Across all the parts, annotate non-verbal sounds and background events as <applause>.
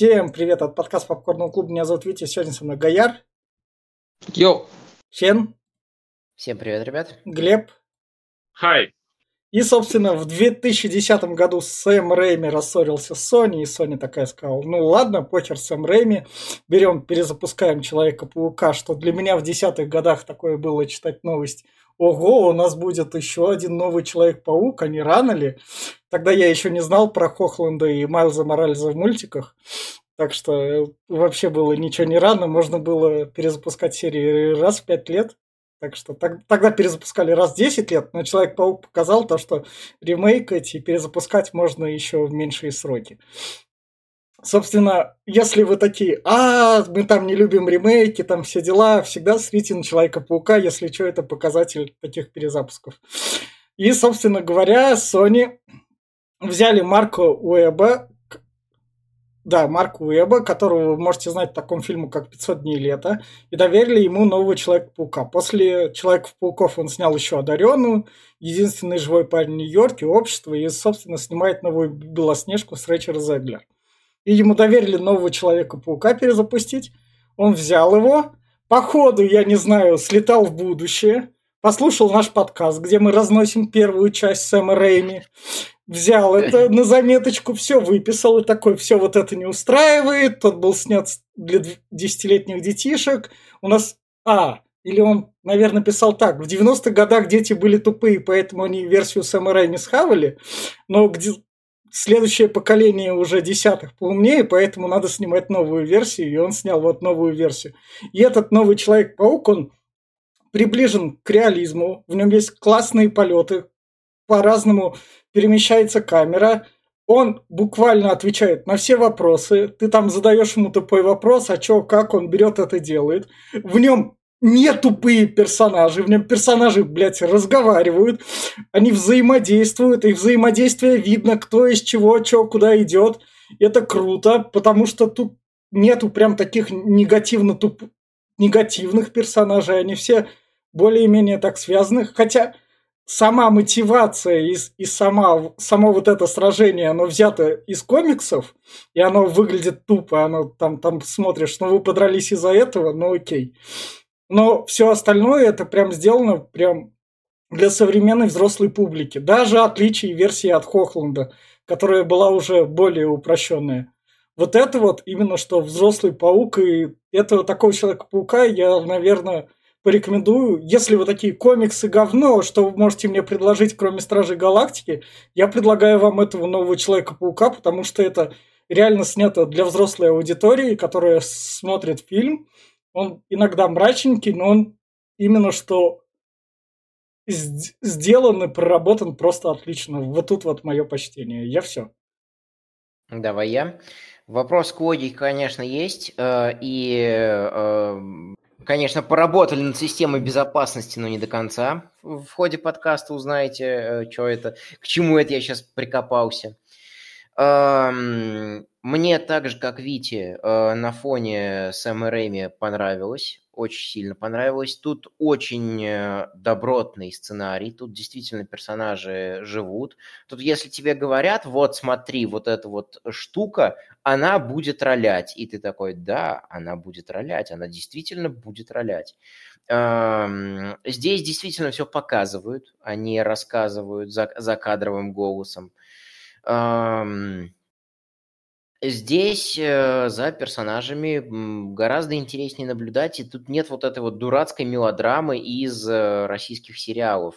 Всем привет от подкаста Попкорного клуба. Меня зовут Витя. Сегодня со мной Гаяр. Йоу. Чен. Всем привет, ребят. Глеб. Хай. И, собственно, в 2010 году Сэм Рэйми рассорился с Sony, и Sony такая сказала, ну ладно, похер Сэм Рэйми, берем, перезапускаем Человека-паука, что для меня в десятых годах такое было читать новость. Ого, у нас будет еще один новый Человек-паук, а не рано ли? Тогда я еще не знал про Хохланда и Майлза Моральза в мультиках. Так что вообще было ничего не рано, можно было перезапускать серии раз в пять лет. Так что так, тогда перезапускали раз в 10 лет, но Человек-паук показал то, что ремейкать и перезапускать можно еще в меньшие сроки. Собственно, если вы такие, а, мы там не любим ремейки, там все дела, всегда смотрите на Человека-паука, если что, это показатель таких перезапусков. И, собственно говоря, Sony взяли Марко Уэба, да, Марк Уэба, которого вы можете знать в таком фильме, как «500 дней лета», и доверили ему нового Человека-паука. После Человека-пауков он снял еще «Одаренную», «Единственный живой парень Нью-Йорке», «Общество» и, собственно, снимает новую «Белоснежку» с Рэйчер Зеглер. И ему доверили нового Человека-паука перезапустить. Он взял его, по ходу, я не знаю, слетал в будущее, послушал наш подкаст, где мы разносим первую часть Сэма Рэйми, взял это <laughs> на заметочку, все выписал и такой, все вот это не устраивает, тот был снят для десятилетних детишек, у нас, а, или он, наверное, писал так, в 90-х годах дети были тупые, поэтому они версию Самурай не схавали, но где следующее поколение уже десятых поумнее, поэтому надо снимать новую версию, и он снял вот новую версию. И этот новый Человек-паук, он приближен к реализму, в нем есть классные полеты, по-разному перемещается камера, он буквально отвечает на все вопросы. Ты там задаешь ему тупой вопрос, а чё, как он берет это делает. В нем не тупые персонажи, в нем персонажи, блядь, разговаривают, они взаимодействуют, и взаимодействие видно, кто из чего, чё, куда идет. Это круто, потому что тут нету прям таких негативно туп... негативных персонажей, они все более-менее так связаны. Хотя сама мотивация и, и сама, само вот это сражение, оно взято из комиксов, и оно выглядит тупо, оно там, там смотришь, ну вы подрались из-за этого, ну окей. Но все остальное это прям сделано прям для современной взрослой публики. Даже отличие версии от Хохланда, которая была уже более упрощенная. Вот это вот именно что взрослый паук, и этого такого человека-паука я, наверное, порекомендую. Если вы такие комиксы говно, что вы можете мне предложить, кроме Стражей Галактики, я предлагаю вам этого нового Человека-паука, потому что это реально снято для взрослой аудитории, которая смотрит фильм. Он иногда мрачненький, но он именно что сделан и проработан просто отлично. Вот тут вот мое почтение. Я все. Давай я. Вопрос к логике, конечно, есть. Э, и э, конечно, поработали над системой безопасности, но не до конца. В ходе подкаста узнаете, э, что это, к чему это я сейчас прикопался. Мне так же, как Вите, э, на фоне Сэма Рэйми понравилось, очень сильно понравилось. Тут очень э, добротный сценарий, тут действительно персонажи живут. Тут если тебе говорят, вот смотри, вот эта вот штука, она будет ролять. И ты такой, да, она будет ролять, она действительно будет ролять. Здесь действительно все показывают, они рассказывают за, за кадровым голосом. Здесь э, за персонажами гораздо интереснее наблюдать, и тут нет вот этой вот дурацкой мелодрамы из э, российских сериалов.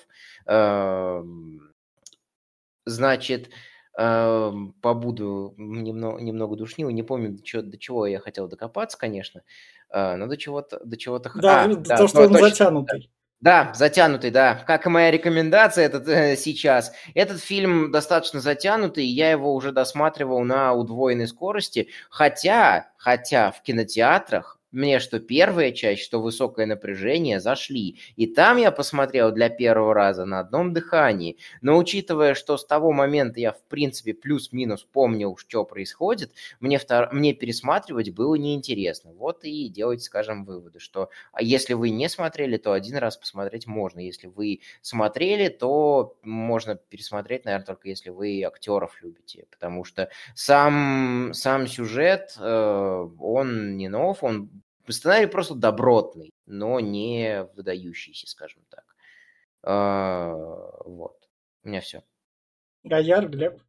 Значит, побуду немного, немного душнил, не помню, до чего, до чего я хотел докопаться, конечно, э, но до чего-то... До чего-то... Да, а, да, то, что он точно, затянутый. Да, затянутый, да. Как и моя рекомендация этот, э, сейчас. Этот фильм достаточно затянутый, я его уже досматривал на удвоенной скорости, хотя, хотя в кинотеатрах мне что первая часть, что высокое напряжение зашли. И там я посмотрел для первого раза на одном дыхании. Но учитывая, что с того момента я, в принципе, плюс-минус помнил, что происходит, мне, втор... мне пересматривать было неинтересно. Вот и делайте, скажем, выводы, что а если вы не смотрели, то один раз посмотреть можно. Если вы смотрели, то можно пересмотреть, наверное, только если вы актеров любите. Потому что сам, сам сюжет, э, он не нов, он Сценарий просто добротный, но не выдающийся, скажем так. А, вот. У меня все. Гаяр, Глеб.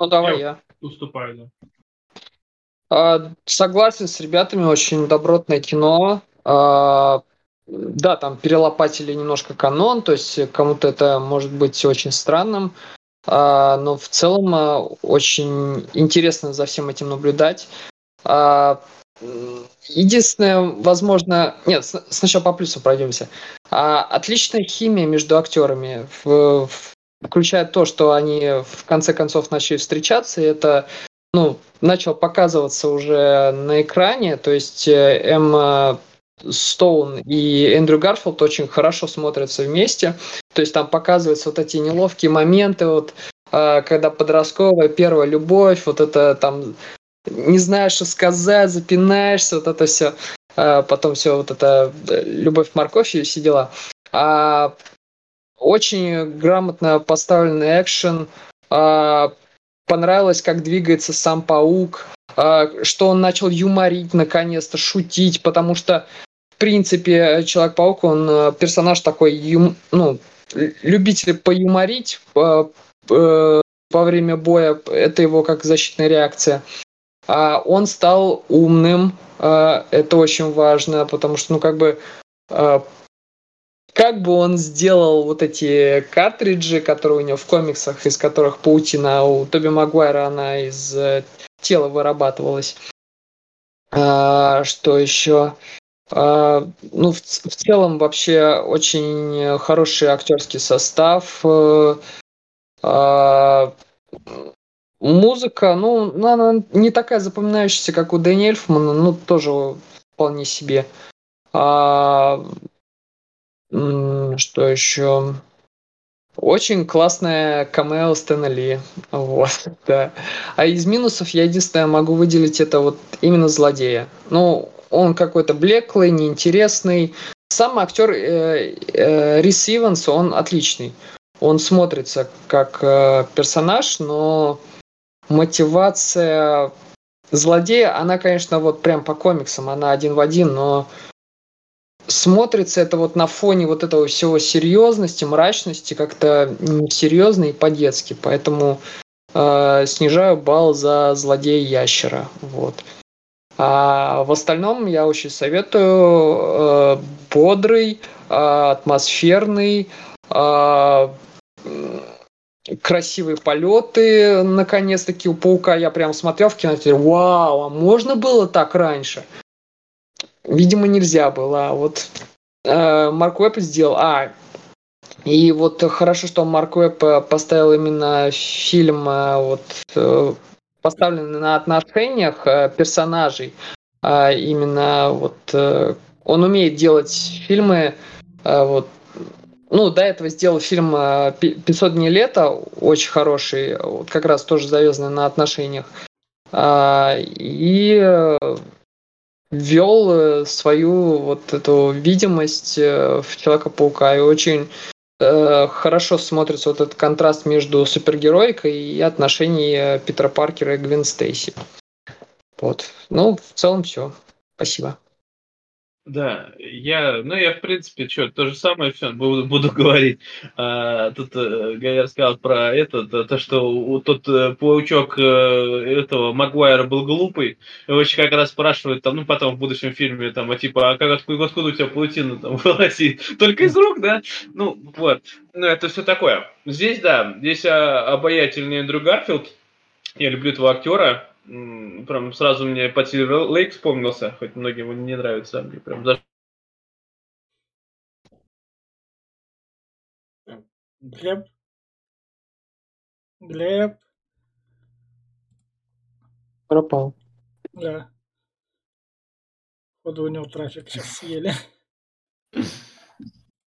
Ну, давай я. я. Уступаю, да. А, согласен с ребятами, очень добротное кино. А, да, там перелопатили немножко канон, то есть кому-то это может быть очень странным, а, но в целом а, очень интересно за всем этим наблюдать. А, Единственное, возможно... Нет, сначала по плюсу пройдемся. А, отличная химия между актерами, в, в, включая то, что они в конце концов начали встречаться, и это ну, начал показываться уже на экране, то есть э, Эмма Стоун и Эндрю Гарфилд очень хорошо смотрятся вместе. То есть там показываются вот эти неловкие моменты, вот а, когда подростковая первая любовь, вот это там не знаешь, что сказать, запинаешься, вот это все. А потом все вот это э, любовь морковь и все дела. А, очень грамотно поставленный экшен. А, понравилось, как двигается сам паук, а, что он начал юморить наконец-то, шутить, потому что в принципе Человек-паук, он э, персонаж такой, юм, ну, любитель поюморить по, по, во время боя, это его как защитная реакция. А он стал умным, а, это очень важно, потому что, ну, как бы, а, как бы он сделал вот эти картриджи, которые у него в комиксах, из которых паутина у Тоби Магуайра, она из э, тела вырабатывалась. А, что еще? Ну, в, целом вообще очень хороший актерский состав. Э, Музыка, ну, она не такая запоминающаяся, как у Дэни Эльфмана, ну, тоже вполне себе. А, что еще? Очень классная камео Стэна Ли. Вот, <laughs> да. А из минусов я единственное могу выделить это вот именно злодея. Ну, он какой-то блеклый, неинтересный. Сам актер э, э, Рис Иванс, он отличный. Он смотрится как э, персонаж, но мотивация злодея, она, конечно, вот прям по комиксам, она один в один, но смотрится это вот на фоне вот этого всего серьезности, мрачности, как-то несерьезно и по-детски. Поэтому э, снижаю балл за злодея ящера. Вот. А в остальном я очень советую э, бодрый, э, атмосферный, э, красивые полеты, наконец-таки, у паука. Я прям смотрел в кинотеатре, вау, а можно было так раньше? Видимо, нельзя было. А вот э, Марк Уэбб сделал... А, и вот хорошо, что Марк Уэбб э, поставил именно фильм, э, вот, э, поставленный на отношениях персонажей. А именно вот он умеет делать фильмы вот ну, до этого сделал фильм «500 дней лета», очень хороший, вот как раз тоже завязанный на отношениях. А, и э, ввел э, свою вот эту видимость э, в Человека-паука. И очень хорошо смотрится вот этот контраст между супергеройкой и отношений Питера Паркера и Гвен Стейси. Вот. Ну, в целом все. Спасибо. Да, я, ну я в принципе, что, то же самое все буду, буду <laughs> говорить. А, тут э, Гайер сказал про это, то, то что у, тот э, паучок э, этого Магуайра был глупый. Его еще как раз спрашивают, там, ну потом в будущем фильме, там, а типа, а как откуда, откуда у тебя паутина там <laughs> вылазит? Только из рук, да? Ну, вот. Ну, это все такое. Здесь, да, здесь а, обаятельный Эндрю Гарфилд. Я люблю этого актера прям сразу мне по Лейк вспомнился, хоть многим он не нравится, мне прям за... Глеб? Глеб? Пропал. Да. Походу у него трафик сейчас съели.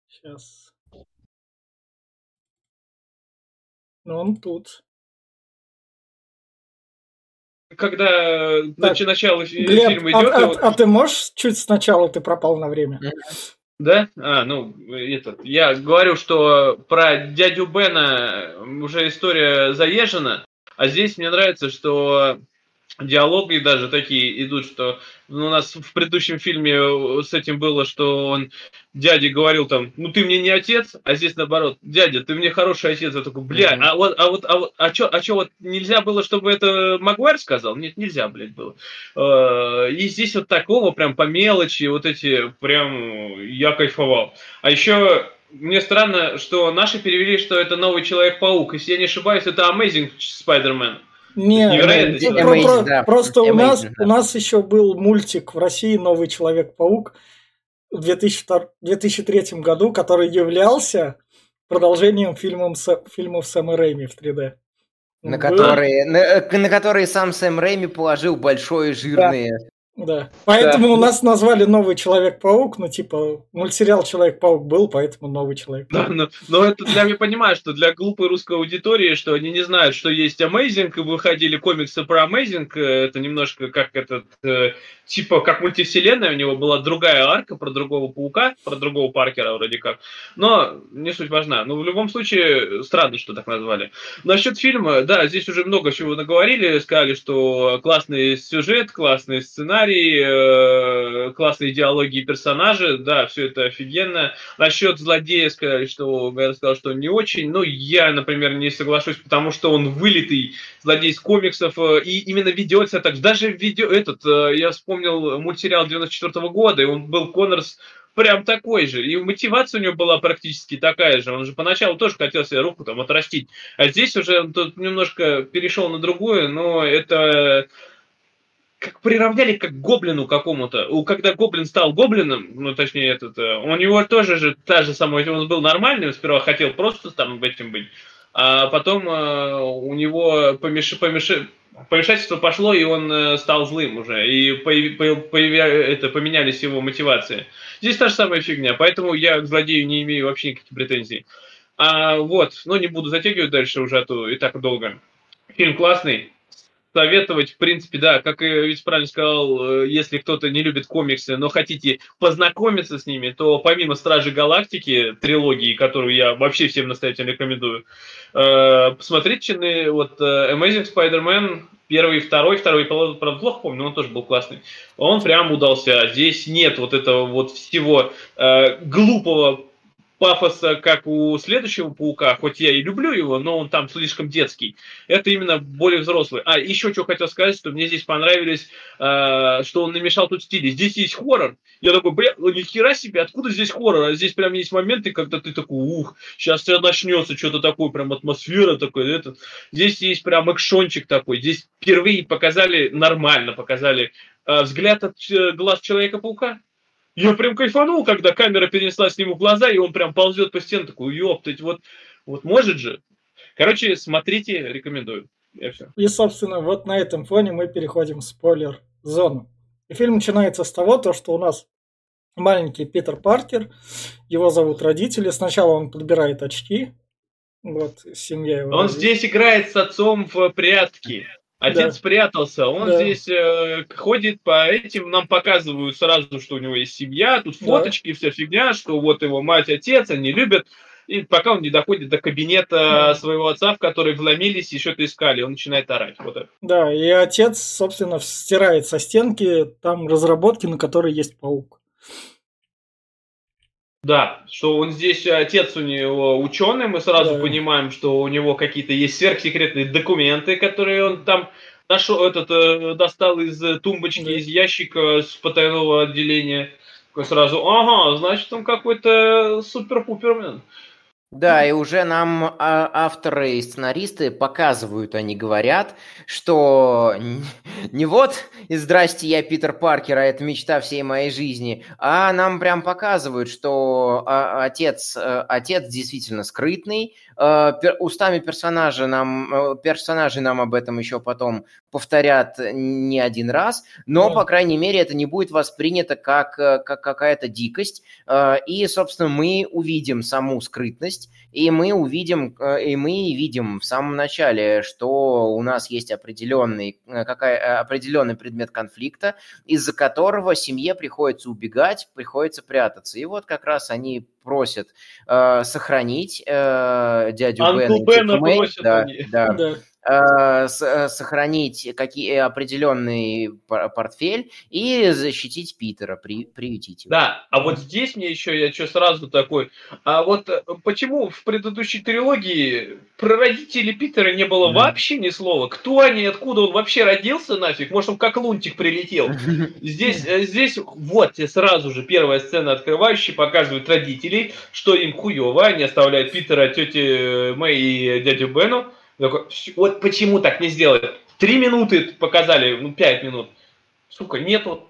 Сейчас. Ну, он тут. Когда Так, нач- начало Глеб, фильма а, идет, а- вот- а ты можешь чуть сначала ты пропал на время? Да? А, ну, этот, я говорю, что про дядю Бена уже история заезжена, а здесь мне нравится, что диалоги даже такие идут, что ну, у нас в предыдущем фильме с этим было, что он дяде говорил там, ну ты мне не отец, а здесь наоборот, дядя, ты мне хороший отец. Я такой, бля, а вот, а вот, а вот, а чё, а чё, вот нельзя было, чтобы это Магуайр сказал? Нет, нельзя, блядь, было. Э, И здесь вот такого прям по мелочи, вот эти прям я кайфовал. А еще мне странно, что наши перевели, что это новый Человек-паук. Если я не ошибаюсь, это Amazing Spider-Man. Не, Невероятно. ну, про- Amazing, про- да. просто у нас, Amazing, у да. нас еще был мультик в России «Новый Человек-паук» в 2002 2003 году, который являлся продолжением фильмом фильмов Сэма Рэйми в 3D. На Был- которые, на, э, на которые сам Сэм Рэйми положил большое жирное. Да. Поэтому Да. у нас назвали «Новый Человек-паук», ну типа мультсериал «Человек-паук» был, поэтому «Новый Человек-паук». Да, но, но это для я понимаю, что для глупой русской аудитории, что они не знают, что есть Amazing, и выходили комиксы про Amazing, э, это немножко как этот, э, типа как мультивселенная, у него была другая арка про другого паука, про другого Паркера вроде как, но не суть важна. Но в любом случае, странно, что так назвали. Насчет фильма, да, здесь уже много чего наговорили, сказали, что классный сюжет, классный сценарий, э, классные диалоги и персонажи, да, все это офигенно. Насчет злодея сказали, что Гайр сказал, что не очень. Ну, я, например, не соглашусь, потому что он вылитый злодей из комиксов э, и именно ведет себя так. же. Даже видео этот, э, я вспомнил мультсериал 94 года, и он был Коннорс прям такой же. И мотивация у него была практически такая же. Он же поначалу тоже хотел себе руку там отрастить. А здесь уже он тут немножко перешел на другую, но это как приравняли как гоблину какому-то. Когда гоблин стал гоблином, ну, точнее, этот, э, у него тоже же та же самая, он был нормальным, сперва хотел просто там этим быть, а потом э, у него помеш... помеш- помешательство пошло, и он э, стал злым уже, и появ- появ- это, поменялись его мотивации. Здесь та же самая фигня, поэтому я к злодею не имею вообще никаких претензий. А, вот, но не буду затягивать дальше уже, а то и так долго. Фильм классный, советовать, в принципе, да, как ведь правильно сказал, э, если кто-то не любит комиксы, но хотите познакомиться с ними, то помимо Стражи Галактики, трилогии, которую я вообще всем настоятельно рекомендую, э, посмотрите чины, вот э, Amazing Spider-Man, первый второй, второй, правда, плохо помню, он тоже был классный. Он прям удался. Здесь нет вот этого вот всего э, глупого пафоса, как у следующего паука, хоть я и люблю его, но он там слишком детский. Это именно более взрослый. А еще что хотел сказать, что мне здесь понравились, э, что он намешал тут стили. Здесь есть хоррор. Я такой, бля, ну ни хера себе, откуда здесь хоррор? А здесь прям есть моменты, когда ты такой, ух, сейчас все начнется, что-то такое, прям атмосфера такой, этот. Здесь есть прям экшончик такой. Здесь впервые показали, нормально показали э, взгляд от э, глаз Человека-паука. Я прям кайфанул, когда камера перенеслась ему в глаза, и он прям ползет по стене, такой, ёптать, вот, вот может же. Короче, смотрите, рекомендую. Я все. И, собственно, вот на этом фоне мы переходим в спойлер-зону. И фильм начинается с того, то, что у нас маленький Питер Паркер, его зовут родители. Сначала он подбирает очки, вот, семья его. Он родит. здесь играет с отцом в прятки. Отец Да. спрятался, он Да. здесь э, ходит по этим, нам показывают сразу, что у него есть семья, тут Да. фоточки, вся фигня, что вот его мать, отец, они любят. И пока он не доходит до кабинета Да. своего отца, в который вломились и что-то искали, он начинает орать. Вот это. Да, и отец, собственно, стирает со стенки там разработки, на которой есть паук. Да, что он здесь, э, отец у него ученый, мы сразу Да. понимаем, что у него какие-то есть сверхсекретные документы, которые он там нашел, этот, э, достал из э, тумбочки, Да. из ящика с потайного отделения. Такой сразу, ага, значит, он какой-то супер-пупермен. Да, и уже нам а, авторы и сценаристы показывают, они говорят, что <laughs> не вот и здрасте, я Питер Паркер, а это мечта всей моей жизни, а нам прям показывают, что а, отец, э, отец действительно скрытный, устами персонажа нам, э, персонажи нам об этом еще потом повторят не один раз, но, да. по крайней мере, это не будет воспринято как, как какая-то дикость, и, собственно, мы увидим саму скрытность, и мы увидим, и мы видим в самом начале, что у нас есть определенный, какая, определенный предмет конфликта, из-за которого семье приходится убегать, приходится прятаться. И вот как раз они просят э, сохранить э, дядю Анку Бена, Бена просят да, они. да, <laughs> да. Э, э, сохранить какие определенный портфель и защитить Питера, при, приютить его. Да, а вот здесь мне еще я что сразу такой. А вот э, почему в предыдущей трилогии про родителей Питера не было mm. вообще ни слова? Кто они, откуда он вообще родился нафиг? Может, он как лунтик прилетел? <laughs> Здесь, здесь вот сразу же первая сцена открывающая показывает родителей, что им хуево, они оставляют Питера, тети Мэй и дядю Бену такой, вот почему так не сделать? Три минуты показали, ну, пять минут. Сука, нету.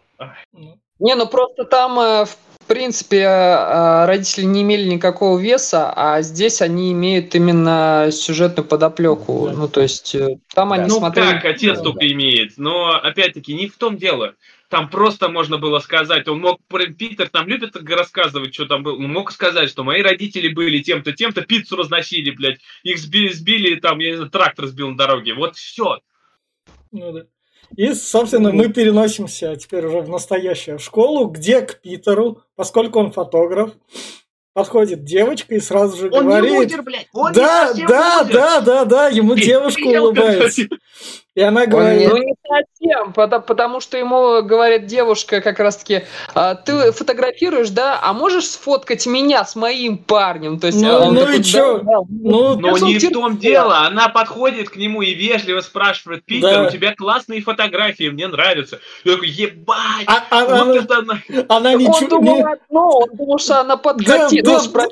Не, ну просто там, э, в принципе, э, родители не имели никакого веса, а здесь они имеют именно сюжетную подоплеку. Да. Ну, то есть, э, там да. они ну, смотрели... Ну, как, отец да, только имеет. Но, опять-таки, не в том дело. Там просто можно было сказать, он мог, Питер там любит рассказывать, что там было, он мог сказать, что мои родители были тем-то, тем-то, пиццу разносили, блядь, их сбили, сбили там, я не знаю, трактор сбил на дороге, вот все. Ну да. И, собственно, мы переносимся теперь уже в настоящую школу, где к Питеру, поскольку он фотограф, подходит девочка и сразу же он говорит... Не лузер, блядь. Он да, не да, лузер. да, да, да, ему девушка улыбается. И она говорит... Ну, не совсем, потому, потому что ему говорит девушка как раз-таки, а, ты фотографируешь, да, а можешь сфоткать меня с моим парнем? То есть, ну, он ну такой, и чё? Да, да. Ну, Но не в том дело, она подходит к нему и вежливо спрашивает, Питер, Да. у тебя классные фотографии, мне нравятся. Я такой, ебать, А- а- вот она- это нахуй. Она Он ничего... думал не- одно, он думал, что она Да, подкатит. да, ну, спро-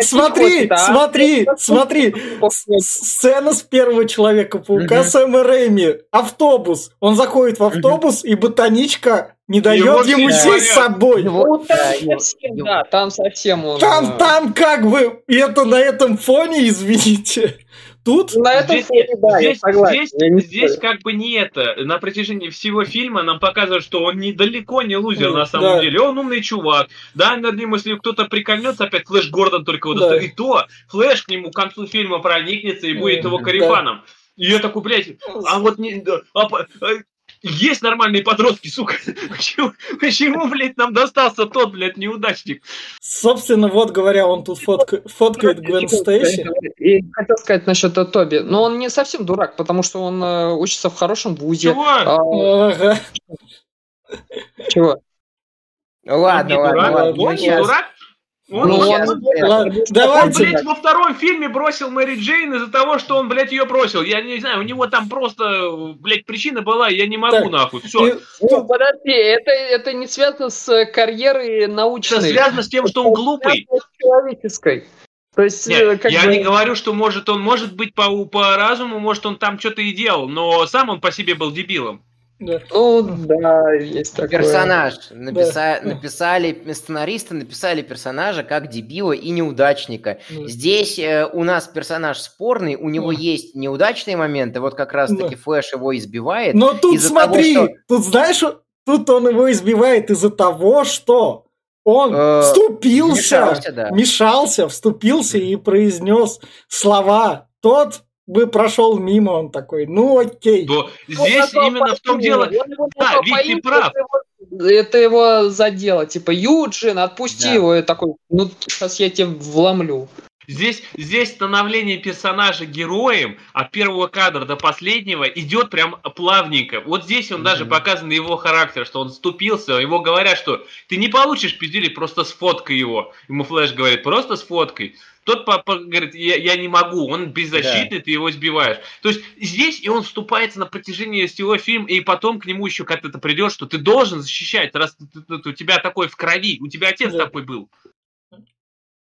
смотри, хочет, а? смотри, смотри. С- Сцена с первого Человека-паука Мгм. Сэма Рэйми. Автобус. Он заходит в автобус, и ботаничка не дает ему сесть с собой. Ну, там Да, совсем, его- да, там совсем он... Там, э, там как бы, и это на этом фоне, извините. Тут На этом Здесь, фоне, да, я здесь, согласен. здесь- я не здесь как бы не это. На протяжении всего фильма нам показывают, что он недалеко не лузер Ну, на самом да. деле. Он умный чувак. Да, над ним, если кто-то прикольнется, опять Флэш Гордон только его Да. И то Флэш к нему к концу фильма проникнется и будет Мгм, его да. И я такой, блядь, а вот не... а а, есть нормальные подростки, сука. <laughs> Почему, почему, блядь, нам достался тот, блядь, неудачник? Собственно, вот говоря, он тут фотка- фоткает Гвен Стейси. И хотел сказать насчет Тоби. Но он не совсем дурак, потому что он э, учится в хорошем вузе. Чего? А, Ага. чего? Ладно, он не ладно, дурак, ладно. он не дурак. Он, Ну, он- щас, он- блядь. Ладно, Он, блядь, во втором фильме бросил Мэри Джейн из-за того, что он, блядь, ее бросил. Я не знаю, у него там просто, блядь, причина была, я не могу, Так, нахуй. Все. И Ну, подожди, это, это не связано с э, карьерой Это научной. связано с тем, что он глупый. Это с человеческой. То есть, э, Нет, как я бы... не говорю, что может он может быть по, по разуму, может он там что-то и делал, но сам он по себе был дебилом. Да. Ну, да, есть такое. Персонаж. Написа- Написали, сценаристы написали персонажа как дебила и неудачника. Да. Здесь э, у нас персонаж спорный, у него Да. есть неудачные моменты, вот как раз-таки Да. Флэш его избивает. Но тут смотри, того, что- тут знаешь, тут он его избивает из-за того, что он Э, вступился, вмешался, да. мешался, вступился и произнес слова. Тот бы прошел мимо, он такой, ну окей. То здесь именно в том дело... Он Да, Вик, ты прав. Это его, это его задело. Типа, Юджин, отпусти Да. его. И такой, ну, сейчас я тебе вломлю. Здесь, здесь становление персонажа героем от первого кадра до последнего идет прям плавненько. Вот здесь он даже Мгм. показан его характер, что он ступился, его говорят, что ты не получишь пиздили, просто сфоткай его. Ему Флэш говорит, просто сфоткай. Тот папа говорит, я, я не могу, он беззащитный, ты его сбиваешь. То есть здесь и он вступается на протяжении всего фильма, и потом к нему еще как-то придет, что ты должен защищать, раз ты- ты- ты- у тебя такой в крови, у тебя отец Да. такой был.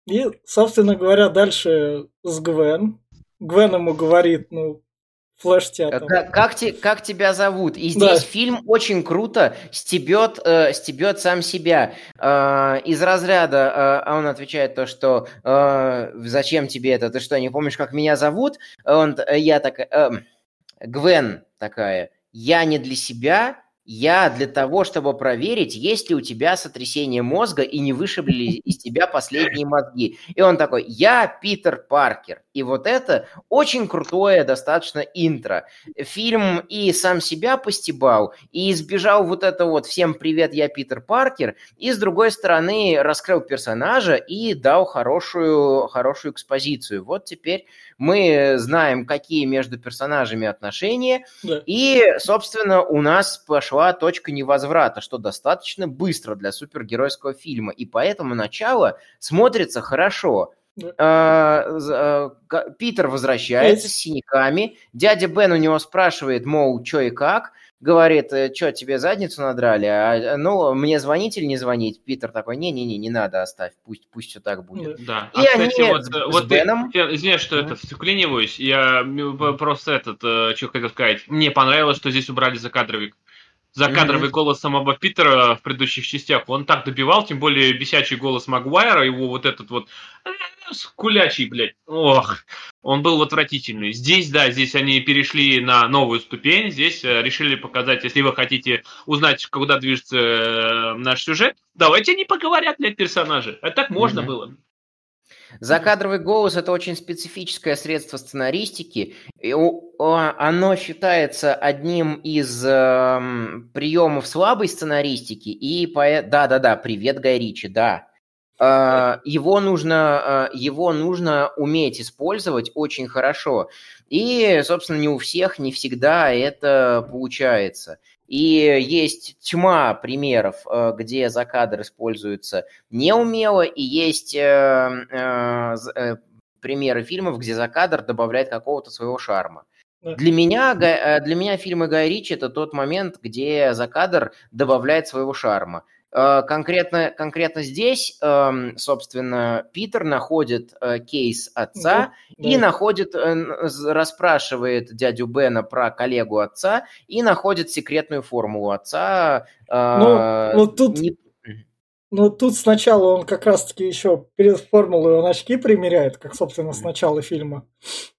И, собственно говоря, дальше с Гвен. Гвен ему говорит, ну, флэш-театр. Как, как, те- как тебя зовут? И Да. здесь фильм очень круто стебет, э, стебет сам себя. Э, из разряда, э, а он отвечает то, что э, зачем тебе это? Ты что, не помнишь, как меня зовут? Он, э, я такая, эм, Гвен такая, я не для себя, я для того, чтобы проверить, есть ли у тебя сотрясение мозга и не вышибли ли из тебя последние мозги. И он такой, я Питер Паркер. И вот это очень крутое достаточно интро. Фильм и сам себя постебал, и избежал вот это вот «Всем привет, я Питер Паркер», и с другой стороны раскрыл персонажа и дал хорошую, хорошую экспозицию. Вот теперь мы знаем, какие между персонажами отношения, Да. и, собственно, у нас пошла точка невозврата, что достаточно быстро для супергеройского фильма, и поэтому начало смотрится хорошо. Да. А, а, Питер возвращается с синяками, дядя Бен у него спрашивает, мол, что и как, говорит, что, тебе задницу надрали, а, ну, мне звонить или не звонить? Питер такой, не-не-не, не надо, оставь, пусть, пусть все так будет. Да. И а, кстати, они вот, с- э, с вот ты- Беном- я извиняюсь, что это вклиниваюсь. Я просто этот, что хотел сказать. Мне понравилось, что здесь убрали закадровик. Закадровый голос самого Питера в предыдущих частях, он так добивал, тем более бесячий голос Магуайра, его вот этот вот э, скулячий, блядь, ох, он был отвратительный. Здесь, да, здесь они перешли на новую ступень, здесь э, решили показать, если вы хотите узнать, куда движется э, наш сюжет, давайте не поговорят, блядь, персонажи. А так можно Мгм. было. Закадровый голос – это очень специфическое средство сценаристики. И оно считается одним из эм, приемов слабой сценаристики. И пое- да-да-да, привет, Гай Ричи, да. Э, его нужно, э, его нужно уметь использовать очень хорошо. И, собственно, не у всех, не всегда это получается. И есть тьма примеров, э, где закадр используется неумело, и есть э, э, примеры фильмов, где закадр добавляет какого-то своего шарма. Для меня, для меня фильмы Гая Ричи это тот момент, где закадр добавляет своего шарма. Э, Конкретно, конкретно здесь, эм, собственно, Питер находит э, кейс отца Да, и да. находит, э, расспрашивает дядю Бена про коллегу отца и находит секретную формулу отца. Ну, вот тут- не- Ну, тут сначала он как раз-таки еще перед формулой он очки примеряет, как, собственно, с начала фильма.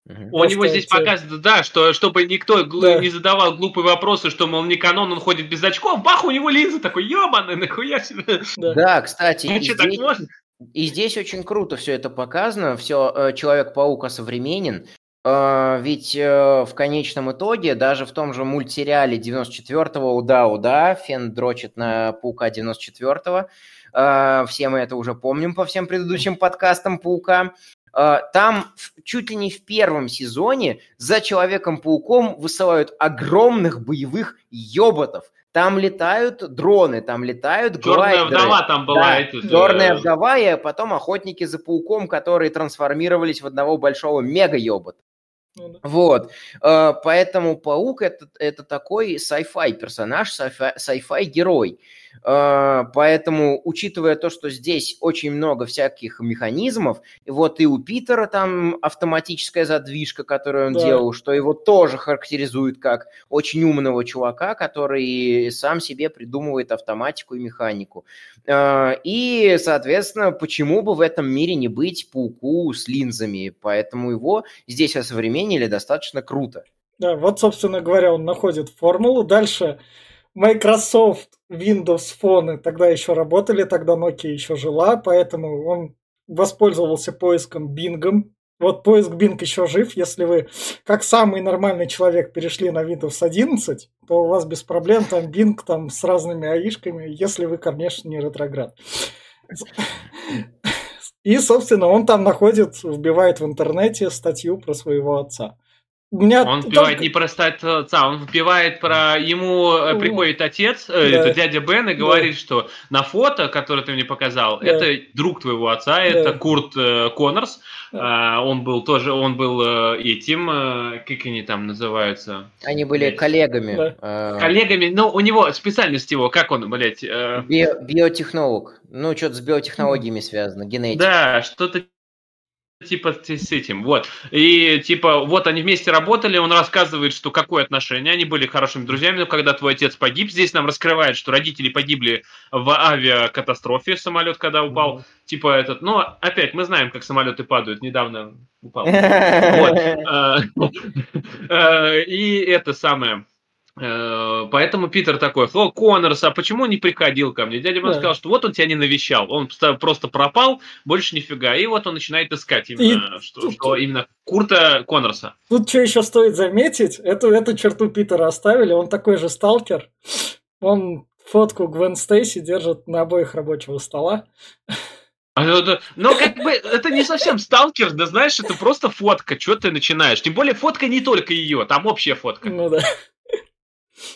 У То, него здесь те- показано, да, что чтобы никто Да. не задавал глупые вопросы, что, мол, не канон, он ходит без очков, бах, у него линза такой, ебаный, нахуя себе. Да. Да, кстати, А и так здесь, можно? и здесь очень круто все это показано. Все, Человек-паук современен. Э, Ведь э, в конечном итоге, даже в том же мультсериале 94-го уда-уда, Фен дрочит на Паука 94-го, э, все мы это уже помним по всем предыдущим подкастам Паука, Э, там чуть ли не в первом сезоне за Человеком-пауком высылают огромных боевых ёботов. Там летают дроны, там летают Черная глайдеры. вдова там была. Да, этот, э, черная вдова, и потом охотники за пауком, которые трансформировались в одного большого мега-ёбота. Ну да. Вот, Э, поэтому паук это, это такой sci-fi персонаж, sci-fi, sci-fi герой. Э, Поэтому, учитывая то, что здесь очень много всяких механизмов, и вот и у Питера там автоматическая задвижка, которую он Да. делал, что его тоже характеризует как очень умного чувака, который сам себе придумывает автоматику и механику. Э, И, соответственно, почему бы в этом мире не быть пауку с линзами? Поэтому его здесь осовременили достаточно круто. Да, вот, собственно говоря, он находит формулу. Дальше Microsoft, Windows фоны тогда еще работали, тогда Nokia еще жила, поэтому он воспользовался поиском Bing. Вот поиск Bing еще жив. Если вы, как самый нормальный человек, перешли на Windows 11, то у вас без проблем там Bing там с разными аишками, если вы, конечно, не ретроград. И, собственно, он там находит, вбивает в интернете статью про своего отца. Меня Он только- вбивает не про стать отца, он вбивает про... Ему э, Ну, приходит отец, э, да. это дядя Бен, и говорит, что на фото, которое ты мне показал, Да. это друг твоего отца, это Курт э, Коннорс. Да. А, Он был тоже, он был э, этим, э, как они там называются? Они были Блядь. коллегами. Да. э, Коллегами, ну, у него специальность его, как он, блядь, э, био- биотехнолог. Ну, что-то с биотехнологиями связано, генетика. да, что-то типа с этим, вот. И типа, вот они вместе работали, он рассказывает, что какое отношение, они были хорошими друзьями, но когда твой отец погиб, здесь нам раскрывает, что родители погибли в авиакатастрофе, самолет когда упал, mm-hmm. типа этот, но опять мы знаем, как самолеты падают, недавно упал. <laughs> А, <laughs> э, и это самое, Э, поэтому Питер такой, Фло Коннорс, а почему не приходил ко мне? Дядя Бен да. сказал, что вот он тебя не навещал, он просто пропал, больше нифига. И вот он начинает искать именно, и... что, что именно Курта Коннорса. Тут что еще стоит заметить, эту, эту черту Питера оставили, он такой же сталкер. Он фотку Гвен Стейси держит на обоих рабочего стола. А, но как бы это не совсем сталкер, да знаешь, это просто фотка, что ты начинаешь. Тем более фотка не только ее, там общая фотка. Ну да.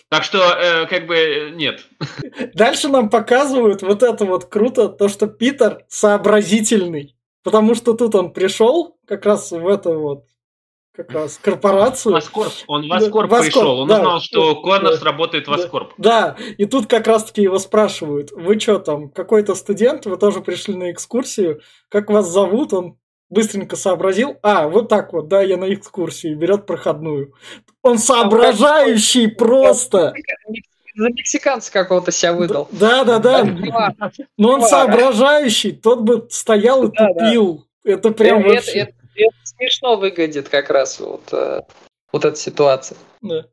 Так что, э, как бы, нет. <laughs> Дальше нам показывают вот это вот круто, то, что Питер сообразительный. Потому что тут он пришел как раз в это вот как раз корпорацию. Воскорп. Он в Аскорп да, пришел. Он да, узнал, что да, Коннорс да, работает в Аскорп. Да, и тут как раз-таки его спрашивают, вы что там, какой-то студент, вы тоже пришли на экскурсию, как вас зовут? Он быстренько сообразил, а, вот так вот, да, я на экскурсии, берет проходную. Он соображающий просто. За мексиканца какого-то себя выдал. Да, да, да. Но он соображающий, тот бы стоял и тупил. Это прям вообще... Это смешно выглядит как раз вот, э, вот эта ситуация. Да.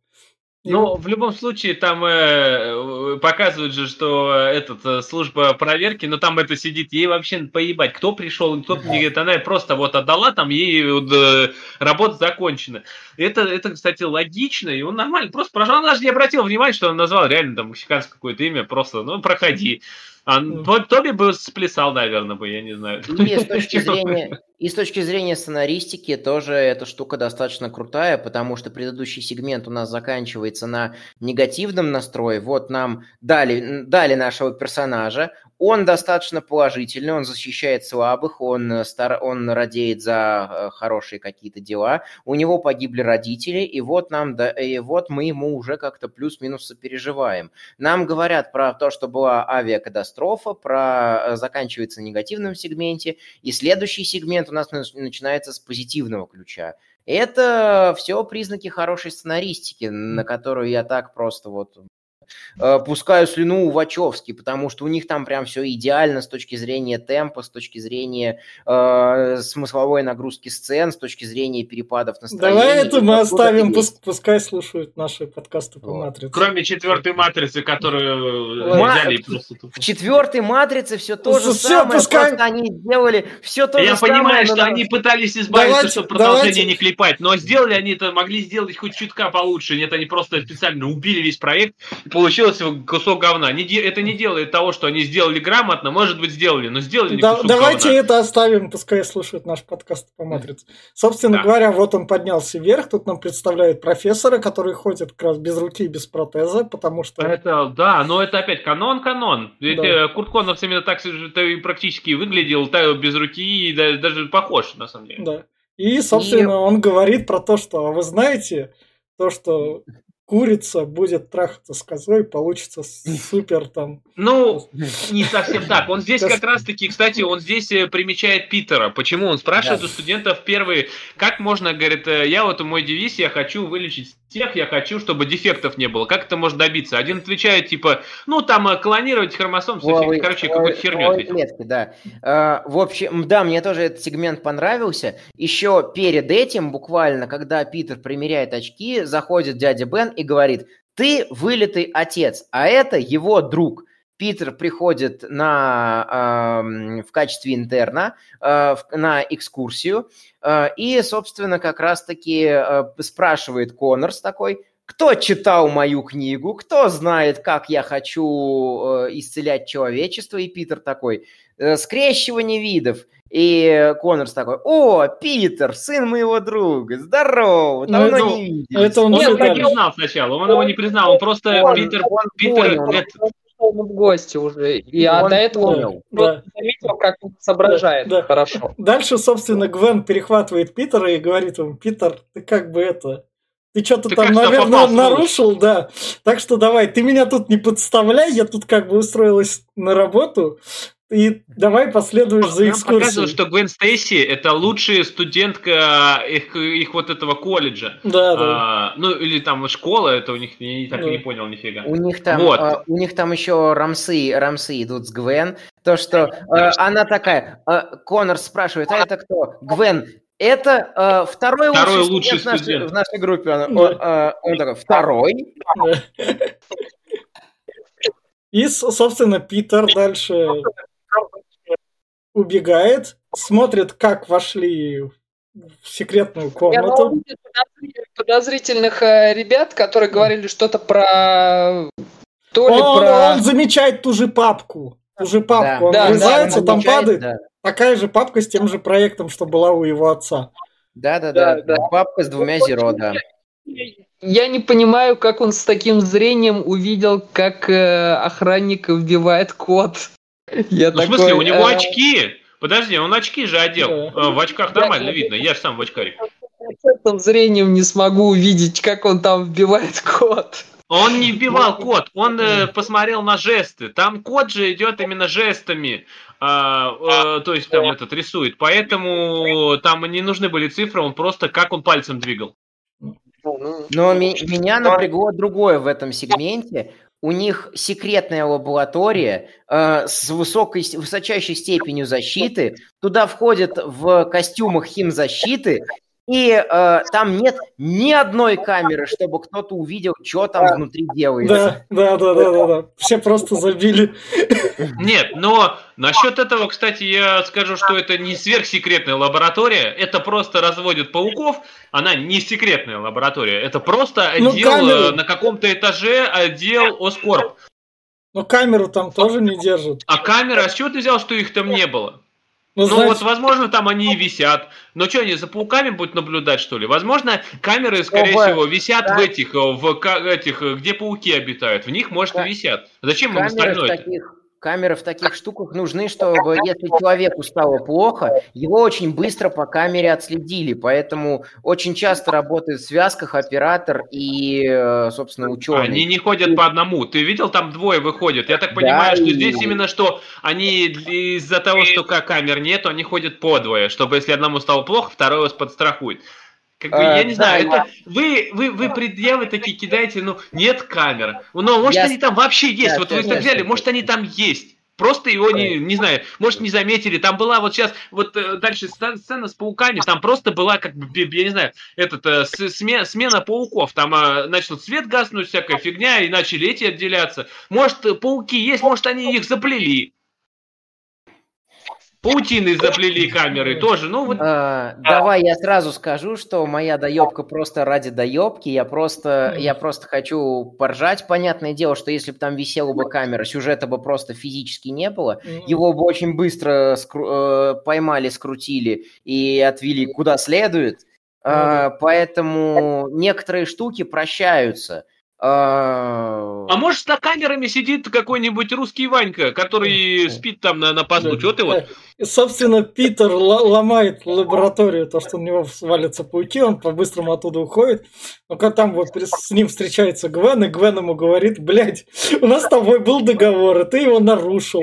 Ну, в любом случае, там э, показывают же, что этот э, служба проверки, но там это сидит, ей вообще поебать, кто пришел, кто не говорит, она просто вот отдала, там ей вот, э, работа закончена. Это, это, кстати, логично, и он нормально, просто прошел, он даже не обратил внимания, что он назвал реально там мексиканское какое-то имя, просто, ну, проходи. А Тоби бы сплясал, наверное, бы, я не знаю. И с точки <laughs> зрения, и с точки зрения сценаристики тоже эта штука достаточно крутая, потому что предыдущий сегмент у нас заканчивается на негативном настрое. Вот нам дали, дали нашего персонажа, он достаточно положительный, он защищает слабых, он, э, стар, он радеет за э, хорошие какие-то дела. У него погибли родители, и вот, нам, да, и вот мы ему уже как-то плюс-минус сопереживаем. Нам говорят про то, что была авиакатастрофа, про э, заканчивается в негативном сегменте, и следующий сегмент у нас начинается с позитивного ключа. Это все признаки хорошей сценаристики, на которую я так просто вот пускаю слюну у Вачовски, потому что у них там прям все идеально с точки зрения темпа, с точки зрения э, смысловой нагрузки сцен, с точки зрения перепадов настроения. Давай это мы оставим, пусть, пускай слушают наши подкасты по матрице. Кроме четвертой матрицы, которую Ма... взяли просто В четвертой матрице все то же все, самое, пускай... просто они сделали все то Я же самое. Я понимаю, что они пытались избавиться, давайте, чтобы продолжение давайте. не клепать, но сделали они это, могли сделать хоть чутка получше. Нет, они просто специально убили весь проект получилось кусок говна. Не, это не делает того, что они сделали грамотно, может быть, сделали, но сделали да, кусок Давайте говна. это оставим, пускай слушают наш подкаст по матрице. Собственно да. говоря, вот он поднялся вверх, тут нам представляют профессора, который ходит как раз без руки и без протеза, потому что... Это, да, но это опять канон-канон. Ведь да. Э, Курт Коннорс именно так практически выглядел, так, без руки, и даже похож, на самом деле. Да. И, собственно, и... он говорит про то, что, а вы знаете, то, что курица будет трахаться с козой, получится супер там. Ну, <laughs> не совсем так. Он здесь как раз-таки, кстати, он здесь э, примечает Питера. Почему? Он спрашивает у студентов первые, как можно, говорит, э, я вот мой девиз, я хочу вылечить всех, я хочу, чтобы дефектов не было. Как это можно добиться? Один отвечает, типа, ну, там, э, клонировать хромосом, Ой, короче, какую-то херню ответил. да. в общем, да, мне тоже этот сегмент понравился. Еще перед этим, буквально, когда Питер примеряет очки, заходит дядя Бен и говорит, ты вылитый отец, а это его друг. Питер приходит на, э, в качестве интерна э, на экскурсию э, и, собственно, как раз-таки э, спрашивает Коннорс такой, кто читал мою книгу, кто знает, как я хочу э, исцелять человечество, и Питер такой, скрещивание видов. И Коннорс такой, о, Питер, сын моего друга, здорово, давно ну, не виделись. Это он, он его не признал сначала, он, он его не признал, он просто он, Питер, он Питер, понял, это... он в гости уже, и а до этого понял. Да. заметил, как он соображает да, да. хорошо. Дальше, собственно, Гвен перехватывает Питера и говорит ему, Питер, ты как бы это, ты что-то там, наверное, нарушил, да. Так что давай, ты меня тут не подставляй, я тут как бы устроилась на работу, и давай последуешь за экскурсией. что Гвен Стейси это лучшая студентка их, их вот этого колледжа. Да, да. А, ну, или там школа, это у них, я так и Да. не понял нифига. У них там, Вот. а, у них там еще рамсы, рамсы идут с Гвен. То, что э, она такая, э, Конор спрашивает, а это кто? Гвен, это э, второй, Второй лучший, лучший студент в нашей- студент. в нашей группе. Она- Да. о, э, он такой, второй? Да. И, собственно, Питер дальше убегает, смотрит, как вошли в секретную комнату. подозрительных э, ребят, которые говорили что-то про... То ли Он, про... он замечает ту же папку. Ту же папку. Он Да, да, врезается, он там замечает, падает. Да. Такая же папка с тем же проектом, что была у его отца. Да, да, Да, да, да. Папка с двумя зеро, да. Я не понимаю, как он с таким зрением увидел, как э, охранник вбивает код. Я Ну, в смысле, у него э, очки. Подожди, он очки же одел. Да. Э, В очках нормально видно. Я же сам в очкарик. Этим зрением не смогу увидеть, как он там вбивает код. Он не вбивал код, он э, посмотрел на жесты. Там код же идет именно жестами. А, э, то есть там этот рисует. Поэтому там не нужны были цифры, он просто как он пальцем двигал. Но ми- меня напрягло другое в этом сегменте. У них секретная лаборатория э, с высокой, высочайшей степенью защиты. Туда входят в костюмах химзащиты. И э, там нет ни одной камеры, чтобы кто-то увидел, что там внутри делается. Да, да, да, да, да, да. Все просто забили. Нет, но насчет этого, кстати, я скажу, что это не сверхсекретная лаборатория, это просто разводят пауков, она не секретная лаборатория, это просто Ну, отдел э, на каком-то этаже, отдел Оскорб. Но камеру там тоже не держат. А камера, а с чего ты взял, что их там не было? Ну, Ну вот, возможно, там они и висят. Но что, они за пауками будут наблюдать, что ли? Возможно, камеры, скорее Чтобы- всего, висят да. в этих, э, в ка- этих, э, где пауки обитают. В них, может, Да. и висят. Зачем им Камеры в, остальное? таких, камеры в таких штуках нужны, чтобы если человеку стало плохо, его очень быстро по камере отследили. Поэтому очень часто работает в связках оператор и, э, собственно, ученый. Они не ходят по одному. Ты видел, там двое выходят. Я так понимаю, Да, что и- здесь именно что они из-за того, что ка- камер нету, они ходят по двое, чтобы если одному стало плохо, второй вас подстрахует. Как бы, А, я не да, знаю, я- это вы, вы, вы предъявы такие кидаете, ну, нет камер. Ну, может, Я- они там вообще есть. Да, вот вы так взяли, может, они там есть. Просто его не, не знаю, может, не заметили. Там была вот сейчас, вот э, дальше сцена, с пауками, там просто была, как бы, я не знаю, этот, э, с- сме- смена пауков. Там э, начал свет гаснуть, всякая фигня, и начали эти отделяться. Может, э, пауки есть, может, они их заплели. Паутиной заплели камеры тоже. Ну, вот А, давай я сразу скажу, что моя доебка просто ради доебки. Я просто, я просто хочу поржать. Понятное дело, что если бы там висела бы камера, сюжета бы просто физически не было. Его бы очень быстро скру- э, поймали, скрутили и отвели куда следует. А, поэтому некоторые штуки прощаются. А, А может, за камерами сидит какой-нибудь русский Ванька, который спит там на, на ты вот? И, собственно, Питер ломает лабораторию, то, что у него свалятся пауки, он по-быстрому оттуда уходит. Но когда там вот с ним встречается Гвен, и Гвен ему говорит, блядь, у нас с тобой был договор, и ты его нарушил.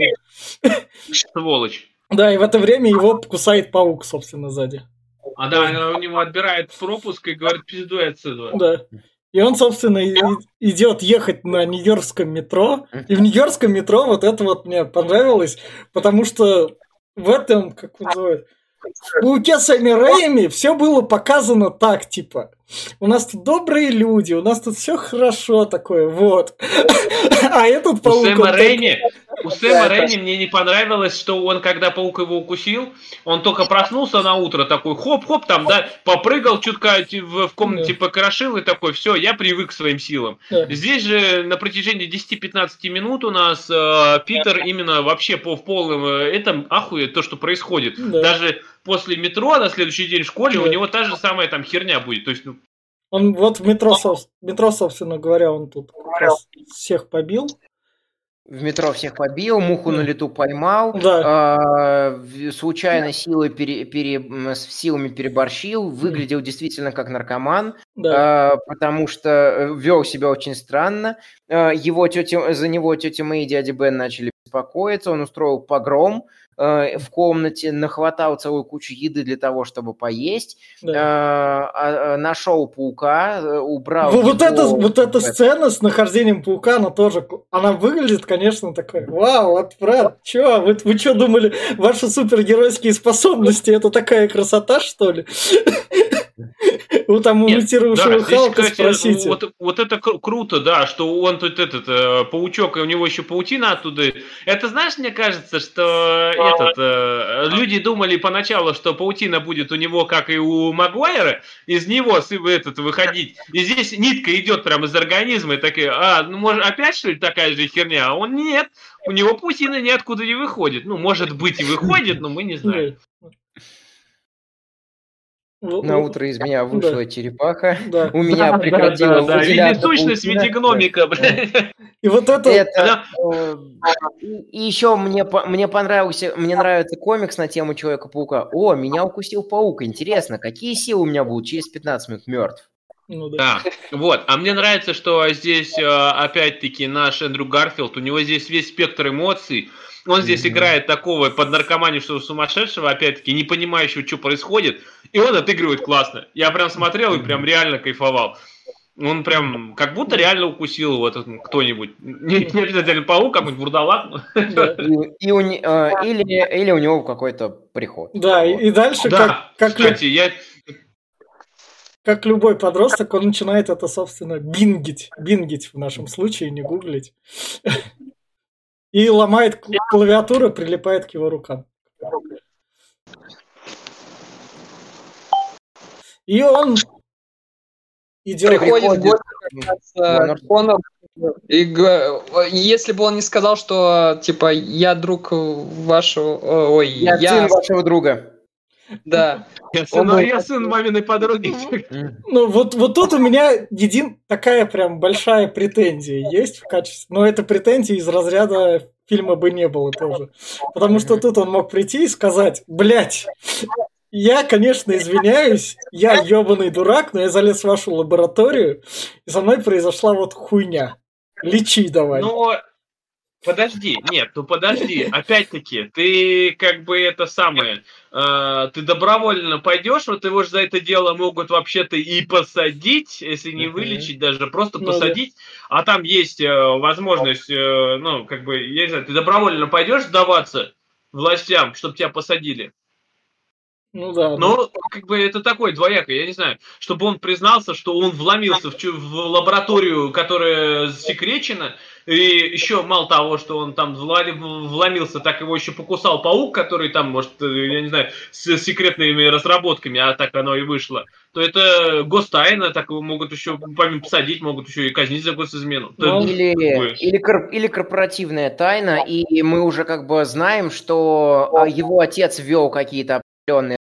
Сволочь. Да, и в это время его кусает паук, собственно, сзади. А да, она у него отбирает пропуск и говорит, пиздуй отсюда. Да. И он, собственно, и- идет ехать на Нью-Йоркском метро. И в Нью-Йоркском метро вот это вот мне понравилось, потому что в этом, как называют, в «Пауке Сэмми Рэйми» все было показано так, типа, у нас тут добрые люди, у нас тут все хорошо такое, вот. <laughs> А этот паук... Сэма у Сэма Рэйми мне не понравилось, что он, когда паук его укусил, он только проснулся на утро, такой хоп-хоп, там, да, попрыгал чутка в, в комнате, покрошил и такой, все, я привык к своим силам. Да. Здесь же на протяжении 10-15 минут у нас э, Питер именно вообще по в полном э, этом ахует то, что происходит. Да. Даже после метро на следующий день в школе у Да. него та же самая там херня будет. То есть, ну, Он вот в метро, метро, собственно говоря, он тут всех побил. В метро всех побил, муху на лету поймал, Да. в- случайно силой пере- пере- м, с силами переборщил, выглядел действительно как наркоман, Да. а, потому что э, вел себя очень странно. А, Его тетя, за него тетя Мэй и дядя Бен начали беспокоиться, он устроил погром э, в комнате, нахватал целую кучу еды для того, чтобы поесть, Да. э, нашел паука, э, убрал Вот, вот эта, вот эта это. сцена с нахождением паука, она тоже, она выглядит, конечно, такой, вау, вот, брат, чё, вы, вы что думали, ваши супергеройские способности, это такая красота, что ли? <laughs> <laughs> У там Да, здесь, Халка кстати, спросите. вот, вот это кру- круто, да, что он тут этот э, паучок, и у него еще паутина оттуда. Это знаешь, мне кажется, что этот э, люди думали поначалу, что паутина будет у него, как и у Магуайра, из него этот выходить. И здесь нитка идет прямо из организма, и такие, а, ну может опять что ли такая же херня? А он нет, у него паутина ниоткуда не выходит. Ну, может быть и выходит, но мы не <laughs> знаем. Ну, На ну, утро из меня вышла черепаха. Да. У меня Да, прекратила да, да, в виде выделяться сущность, в виде гномика, блядь. И вот это, Это, э, и еще мне, мне понравился, мне нравится комикс на тему Человека-паука. О, меня укусил паук. Интересно, какие силы у меня будут через 15 минут мертв? ну да. Да, вот. А мне нравится, что здесь, э, опять-таки, наш Эндрю Гарфилд, у него здесь весь спектр эмоций. Он здесь Мгм. играет такого под наркоманившего сумасшедшего, опять-таки, не понимающего, что происходит. И он отыгрывает классно. Я прям смотрел и прям реально кайфовал. Он прям как будто реально укусил его этот кто-нибудь. Не, не обязательно паук, какой-нибудь бурдалак. Да. И, и у э, или, или у него какой-то приход. Да, и, и дальше, Да, как, как, лю- кстати, я... как любой подросток, он начинает это, собственно, бингить. Бингить в нашем случае, не гуглить. И ломает кл- клавиатуру, прилипает к его рукам. И он идет... Приходит в Приходит. гости как раз, э, Конор. И если бы он не сказал, что типа я друг вашего, ой, Я, я, сын вашего друга. Да, Я сын, Он- я сын маминой подруги. Ну, вот, вот тут у меня един такая прям большая претензия есть в качестве... Но это претензия из разряда фильма бы не было тоже. Потому что тут он мог прийти и сказать, блядь, я, конечно, извиняюсь, я ебаный дурак, но я залез в вашу лабораторию, и со мной произошла вот хуйня. Лечи давай. Но подожди, нет, ну подожди, опять-таки, ты как бы это самое, э, ты добровольно пойдешь, вот его же за это дело могут вообще-то и посадить, если не вылечить даже, просто Ну да. посадить, а там есть э, возможность, э, ну, как бы, я не знаю, ты добровольно пойдешь сдаваться властям, чтобы тебя посадили. Ну да. Но, как бы, это такой двояко, я не знаю, чтобы он признался, что он вломился в, в лабораторию, которая засекречена, и еще мало того, что он там вломился, так его еще покусал паук, который там, может, э, я не знаю, с секретными разработками, а так оно и вышло, то это гостайна, так его могут еще, помимо посадить, могут еще и казнить за госизмену. Ну, Или, или, кор- или корпоративная тайна, и мы уже как бы знаем, что а, его отец вел какие-то определенные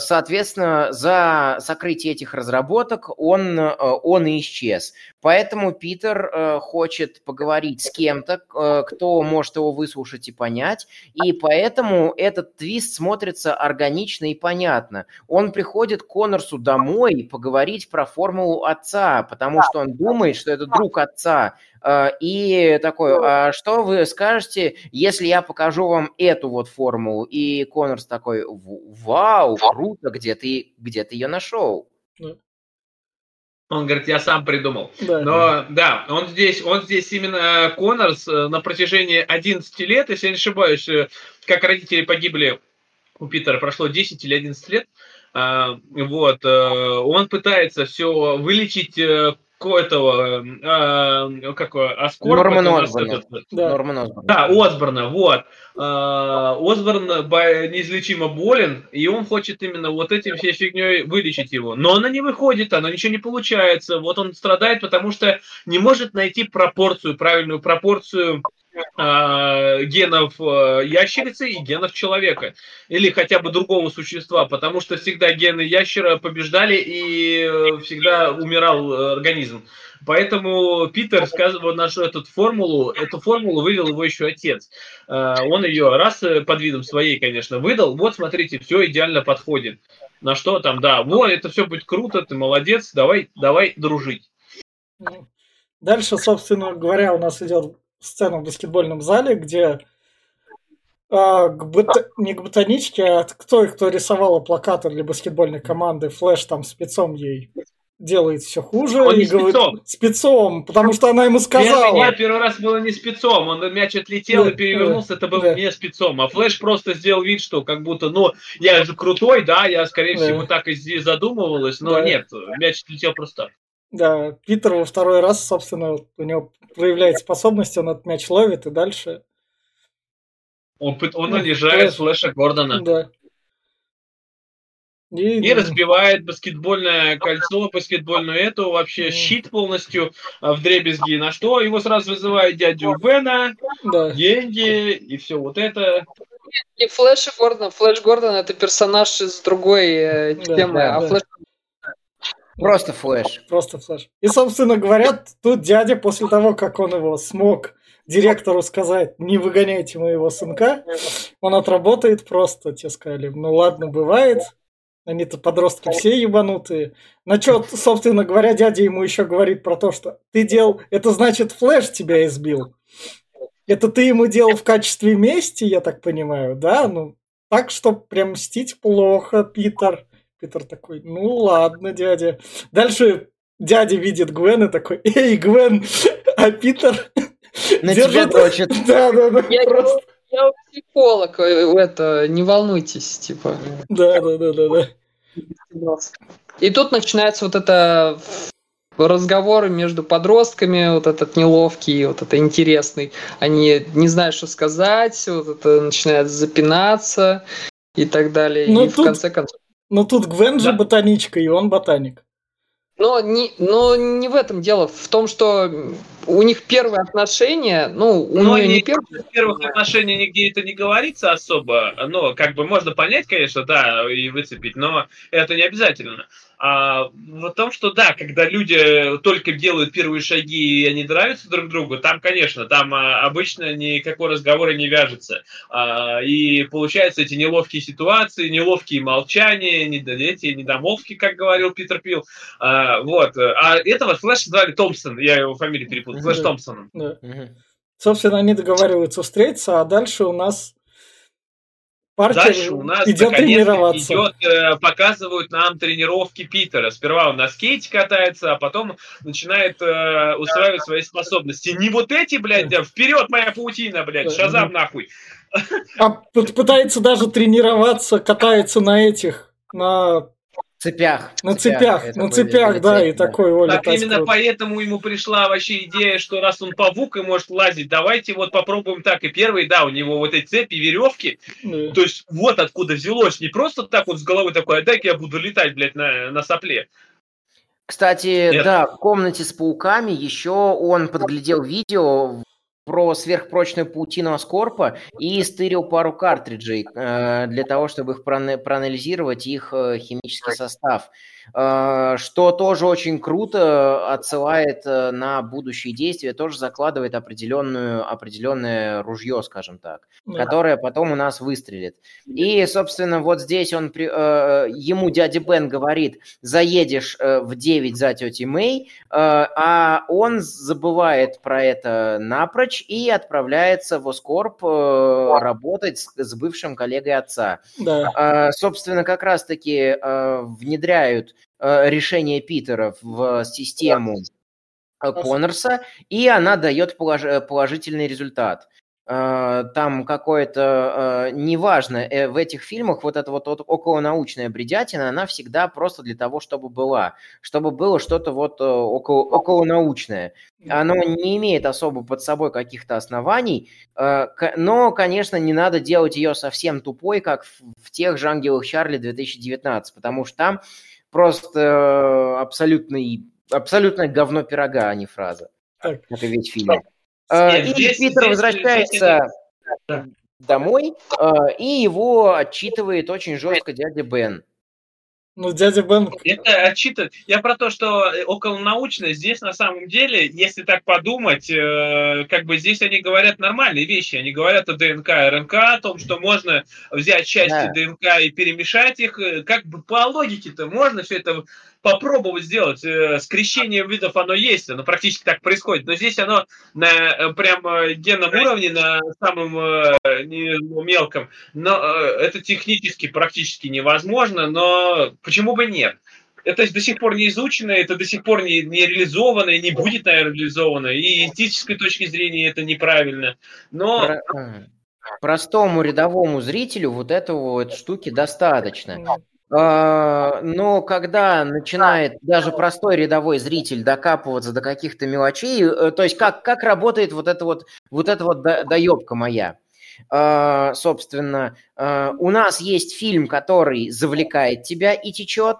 соответственно, за сокрытие этих разработок он, э, он исчез. Поэтому Питер э, хочет поговорить с кем-то, э, кто может его выслушать и понять, и поэтому этот твист смотрится органично и понятно. Он приходит к Коннорсу домой поговорить про формулу отца, потому что он думает, что это друг отца. Э, И такой, а что вы скажете, если я покажу вам эту вот формулу? И Коннорс такой, «В- вау, круто, где ты, где ты ее нашел? он говорит, я сам придумал. да. Но да, он здесь, он здесь именно э, Коннорс э, на протяжении 11 лет, если я не ошибаюсь, э, как родители погибли у Питера, прошло 10 или 11 лет, вот, он пытается все вылечить э, ко- этого, э, как его, Аскорб, Норман это у нас Осборна. этот, Да. Норман Осборн. да, Осборна, вот. А, Осборн бо- неизлечимо болен, и он хочет именно вот этим всей фигней вылечить его. Но она не выходит, она ничего не получается. Вот он страдает, потому что не может найти пропорцию, правильную пропорцию а, генов а, ящерицы и генов человека. Или хотя бы другого существа, потому что всегда гены ящера побеждали и э, всегда умирал э, организм. Поэтому Питер сказывал нашу эту формулу, эту формулу вывел его еще отец. Э, Он ее раз э, под видом своей, конечно, выдал. Вот, смотрите, все идеально подходит. На что там, да, вот, это все будет круто, ты молодец, давай, давай дружить. Дальше, собственно говоря, у нас идет сцена в баскетбольном зале, где а, к бот... не к ботаничке, а кто, кто рисовала плакаты для баскетбольной команды, Флэш там спецом ей делает все хуже. Он и не говорит, спецом. спецом, потому что она ему сказала. Первый, нет, первый раз было не спецом, он мяч отлетел Да, и перевернулся, это было да. не спецом, а Флэш просто сделал вид, что как будто, ну, я же крутой, да, я, скорее Да. всего, так и задумывалась, но Да. нет, мяч отлетел просто так. Да, Питер во второй раз, собственно, у него проявляет способность, он этот мяч ловит и дальше. Он, он Ну, унижает Флэш. Флэша Гордона. Да. И, И разбивает баскетбольное кольцо, баскетбольную эту, вообще щит полностью а, в дребезги. На что его сразу вызывает дядю Бена, да. деньги и все вот это. И Флэш и Гордон. Флэш Гордон это персонаж из другой э, Да, темы, да, а да. Флэш Просто флеш. Просто флеш. И, собственно говоря, тут дядя после того, как он его смог директору сказать, не выгоняйте моего сынка, он отработает просто, те сказали, ну ладно, бывает, они-то подростки все ебанутые. На что, собственно говоря, дядя ему еще говорит про то, что ты делал, это значит флеш тебя избил. Это ты ему делал в качестве мести, я так понимаю, да? Ну, так что прям мстить плохо, Питер. Питер такой, ну ладно, дядя. Дальше дядя видит Гвен и такой, эй, Гвен, а Питер На тебя держит... дрочит. <laughs> Да, да, да, Я, просто. я психолог, э, это, не волнуйтесь, типа. Да, да, да, да, да. И тут начинается вот это разговоры между подростками, вот этот неловкий, вот это интересный. Они не знают, что сказать, вот это начинает запинаться и так далее. Ну, и в тут- конце концов. Но тут Гвен же Да. ботаничка, и он ботаник. Но не, но не в этом дело. В том, что у них первые отношения, ну, у Но нее не они- первые. В первых отношениях нигде это не говорится особо. Но как бы можно понять, конечно, да, и выцепить, но это не обязательно. А в том, что да, когда люди только делают первые шаги и они нравятся друг другу, там, конечно, там а, обычно никакой разговора не вяжется. А, и получаются эти неловкие ситуации, неловкие молчания, недо- эти недомолвки, как говорил Питер Пил. А, вот. А этого Флэш звали Томпсон, я его фамилию перепутал, Флэш Да. Томпсон. Да. Собственно, они договариваются встретиться, а дальше у нас Паркер Дальше у нас идет тренироваться. идет, э, показывают нам тренировки Питера. Сперва он на скейте катается, а потом начинает э, устраивать свои способности. Не вот эти, блядь, да, вперед моя паутина, блядь, шазам нахуй. А пытается даже тренироваться, катается на этих, на, Цепях. на цепях, Это на были цепях, да, и цепи, да. такой, о, Так именно круто. поэтому ему пришла вообще идея, что раз он павук и может лазить, давайте вот попробуем так. И первый, да, у него вот эти цепи, веревки, Да. то есть вот откуда взялось. Не просто так вот с головы такой, а дай-ка я буду летать, блядь, на, на сопле. Кстати, Нет. да, в комнате с пауками еще он подглядел видео про сверхпрочную паутину Аскорпа и стырил пару картриджей э, для того, чтобы их проана- проанализировать их э, химический состав. Э, что тоже очень круто отсылает э, на будущие действия, тоже закладывает определенную, определенное ружье, скажем так Да. которая потом у нас выстрелит. И, собственно, вот здесь он э, ему дядя Бен говорит, заедешь в 9 за тетей Мэй, а он забывает про это напрочь и отправляется в Оскорб работать с, с бывшим коллегой отца. Да. Собственно, как раз-таки внедряют решение Питера в систему э, Коннорса, и она дает э, положительный результат. Э, Там какое-то, э, неважно, э, в этих фильмах вот эта вот от- околонаучная бредятина, она всегда просто для того, чтобы была, чтобы было что-то вот э, около, околонаучное. Оно не имеет особо под собой каких-то оснований, э, но, конечно, не надо делать ее совсем тупой, как в, в тех же «Ангелах Чарли» 2019, потому что там просто э, абсолютный, абсолютное говно пирога, а не фраза. Так. Это весь фильм. Э, Нет, И здесь- Питер здесь- возвращается Да. домой, э, и его отчитывает очень жестко дядя Бен. Ну, дядя Бен, Это отчитывает. Я про то, что э, околонаучно здесь на самом деле, если так подумать, э, как бы здесь они говорят нормальные вещи. Они говорят о ДНК и РНК, о том, что можно взять части Да. ДНК и перемешать их. Э, Как бы по логике-то можно все это попробовать сделать. Э, скрещение видов оно есть, оно практически так происходит. Но здесь оно на э, прям э, генном уровне, на самом мелком. Но это технически практически невозможно, но почему бы нет? это до сих пор не изучено, это до сих пор не, не реализовано и не будет, наверное, реализовано. И этической точки зрения это неправильно. Но... Про простому рядовому зрителю вот этого вот штуки достаточно. А, но когда начинает даже простой рядовой зритель докапываться до каких-то мелочей, э, то есть как, как работает вот эта вот, вот эта вот доебка моя. А, собственно, а, у нас есть фильм, который завлекает тебя и течет,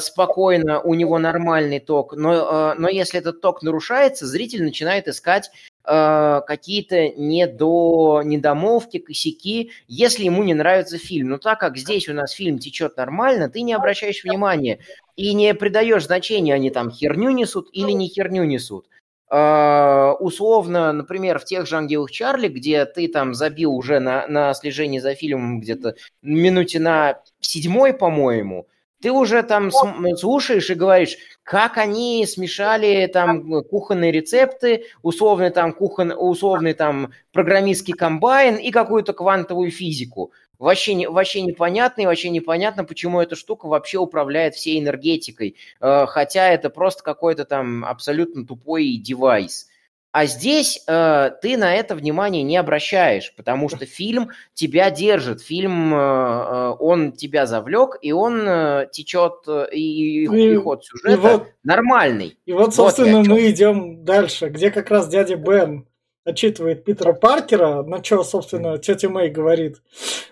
спокойно, у него нормальный ток, но, но если этот ток нарушается, зритель начинает искать какие-то недо, недомовки, косяки, если ему не нравится фильм. Но так как здесь у нас фильм течет нормально, ты не обращаешь внимания и не придаешь значения, они там херню несут или не херню несут. Uh, условно, например, в тех же «Ангелах Чарли», где ты там забил уже на, на слежение за фильмом где-то минуте на седьмой, по-моему, ты уже там слушаешь и говоришь, как они смешали там кухонные рецепты, условный там, кухон, условный там программистский комбайн и какую-то квантовую физику. Вообще, не, вообще непонятно и вообще непонятно, почему эта штука вообще управляет всей энергетикой, э, хотя это просто какой-то там абсолютно тупой девайс. А здесь э, ты на это внимание не обращаешь, потому что фильм тебя держит, фильм, э, э он тебя завлек, и он э, течет, э, и, и, и ход сюжета и вот, нормальный. И вот, собственно, вот мы идем дальше, где как раз дядя Бен отчитывает Питера Паркера, на что, собственно, тетя Мэй говорит.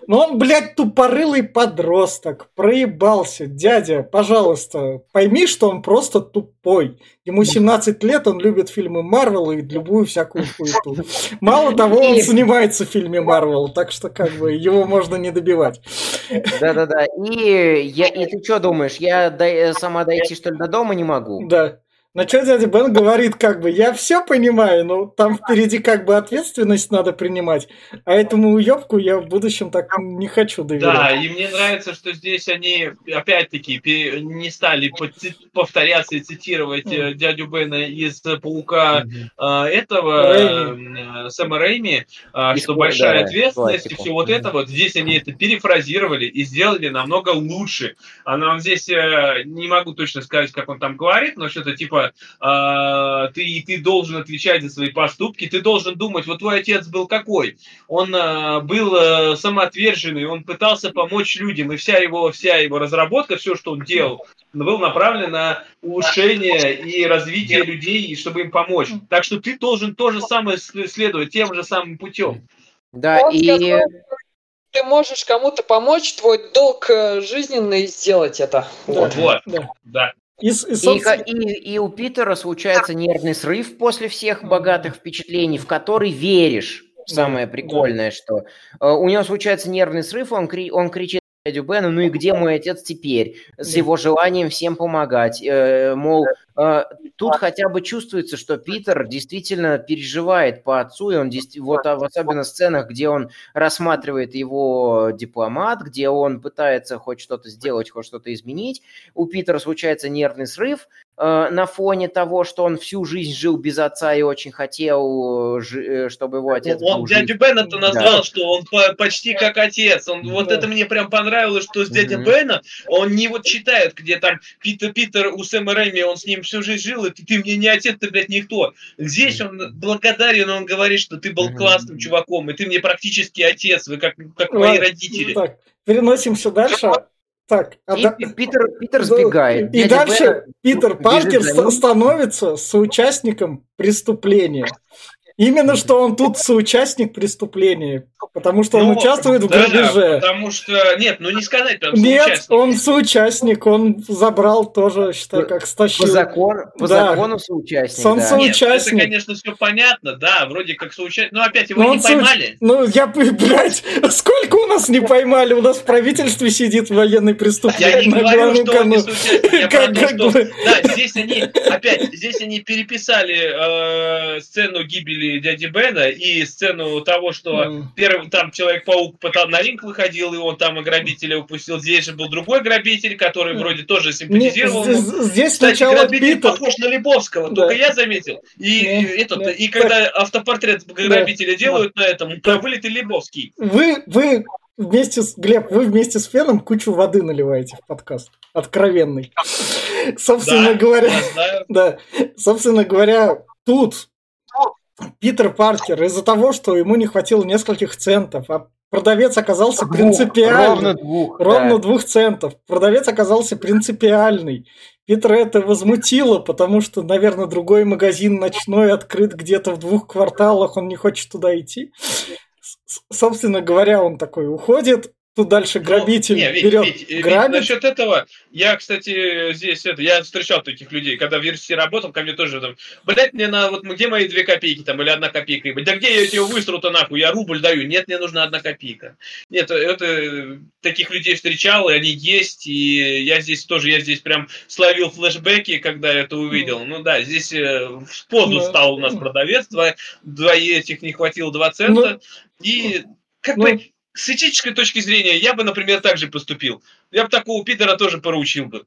Но он, блядь, тупорылый подросток, проебался. Дядя, пожалуйста, пойми, что он просто тупой. Ему 17 лет, он любит фильмы Марвел и любую всякую хуету. Мало того, он снимается в фильме Марвел, так что как бы его можно не добивать. Да-да-да. И, я, и ты что думаешь, я до, сама дойти, что ли, до дома не могу? Да. На что дядя Бен говорит, как бы, я все понимаю, но там впереди как бы ответственность надо принимать, а этому уебку я в будущем так не хочу доверять. Да, и мне нравится, что здесь они, опять-таки, не стали повторяться и цитировать mm. дядю Бена из «Паука» mm-hmm. этого, Рэйми. Сэма Рэйми, и что большая да, ответственность и все вот mm-hmm. это вот. Здесь они это перефразировали и сделали намного лучше. Она здесь, э, не могу точно сказать, как он там говорит, но что-то типа э, ты, ты должен отвечать за свои поступки, ты должен думать, вот твой отец был какой? Он э, был э, самоотверженный, он пытался помочь людям, и вся его, вся его разработка, все, что он делал, был направлен на улучшение и развитие людей, чтобы им помочь. Так что ты должен то же самое следовать тем же самым путем. Да, он и... Сказал, ты можешь кому-то помочь, твой долг э, жизненный сделать это. Вот, вот, да. да. И, и, собственно... и, и, и у Питера случается нервный срыв после всех богатых впечатлений, в который веришь. Самое прикольное, да. что э, у него случается нервный срыв, он, кри, он кричит дядю Бена, ну и где мой отец теперь? С его желанием всем помогать. Э, мол, тут хотя бы чувствуется, что Питер действительно переживает по отцу, и он вот а, в особенно сценах, где он рассматривает его дипломат, где он пытается хоть что-то сделать, хоть что-то изменить, у Питера случается нервный срыв, на фоне того, что он всю жизнь жил без отца и очень хотел, э, чтобы его отец Он был дядю Бена то назвал, да. что он почти как отец. Он, да. Вот это мне прям понравилось, что с дядей mm Бена он не вот читает, где там Питер, Питер у Сэма Рэйми, он с ним всю жизнь жил, и ты, ты мне не отец, ты, блядь, никто. Здесь он благодарен, он говорит, что ты был классным чуваком, и ты мне практически отец, вы как, как мои родители. Так, переносимся дальше. Так, а и да... Питер, Питер сбегает. И дальше Бена Питер Паркер становится соучастником преступления. Именно что он тут соучастник преступления, потому что ну, он участвует в да, грабеже. Потому что, нет, ну не сказать прям Нет, он соучастник, он забрал тоже, считай, как стащил. По, закон, по да. закону соучастник, Он да. соучастник. Нет, это, конечно, все понятно, да, вроде как соучастник, но опять его но не поймали. Соуч... Ну, я, блядь, <laughs> сколько у нас не поймали? У нас в правительстве сидит военный преступник. Я не говорю, что он не соучастник, я <laughs> как, что... Да, здесь они, опять, здесь они переписали э, сцену гибели и дяди Бена, и сцену того, что М. первый там Человек-паук на ринг выходил, и он там и грабителя упустил. Здесь же был другой грабитель, который М. вроде тоже Не, симпатизировал. ему. здесь, Кстати, сначала грабитель Питер. похож на Лебовского, Да. только я заметил. И, Да, и этот, да. и когда автопортрет грабителя Да. делают на этом, то вылитый Лебовский. Вы, вы вместе с Глеб, вы вместе с Феном кучу воды наливаете в подкаст. Откровенный. Собственно Да, говоря, да, собственно говоря, тут Питер Паркер из-за того, что ему не хватило нескольких центов, а продавец оказался Двух, принципиальный. Ровно двух. Ровно да. двух центов. Продавец оказался принципиальный. Питера это возмутило, потому что, наверное, другой магазин ночной открыт где-то в двух кварталах, он не хочет туда идти. Собственно говоря, он такой уходит, тут дальше грабитель Ну, не, берет, Вить, Вить, грабит. насчет этого, я, кстати, здесь это, я встречал таких людей, когда в версии работал, ко мне тоже там, блять, мне на вот где мои две копейки там или одна копейка, ебать, да где я тебе выстру-то нахуй, я рубль даю, нет, мне нужна одна копейка. Нет, это таких людей встречал, и они есть, и я здесь тоже, я здесь прям словил флешбеки, когда это увидел. Ну да, здесь э, в позу Ну, стал у нас продавец, два, два этих не хватило 2 цента, и как Ну, бы с этической точки зрения я бы, например, так же поступил. Я бы такого Питера тоже поручил бы.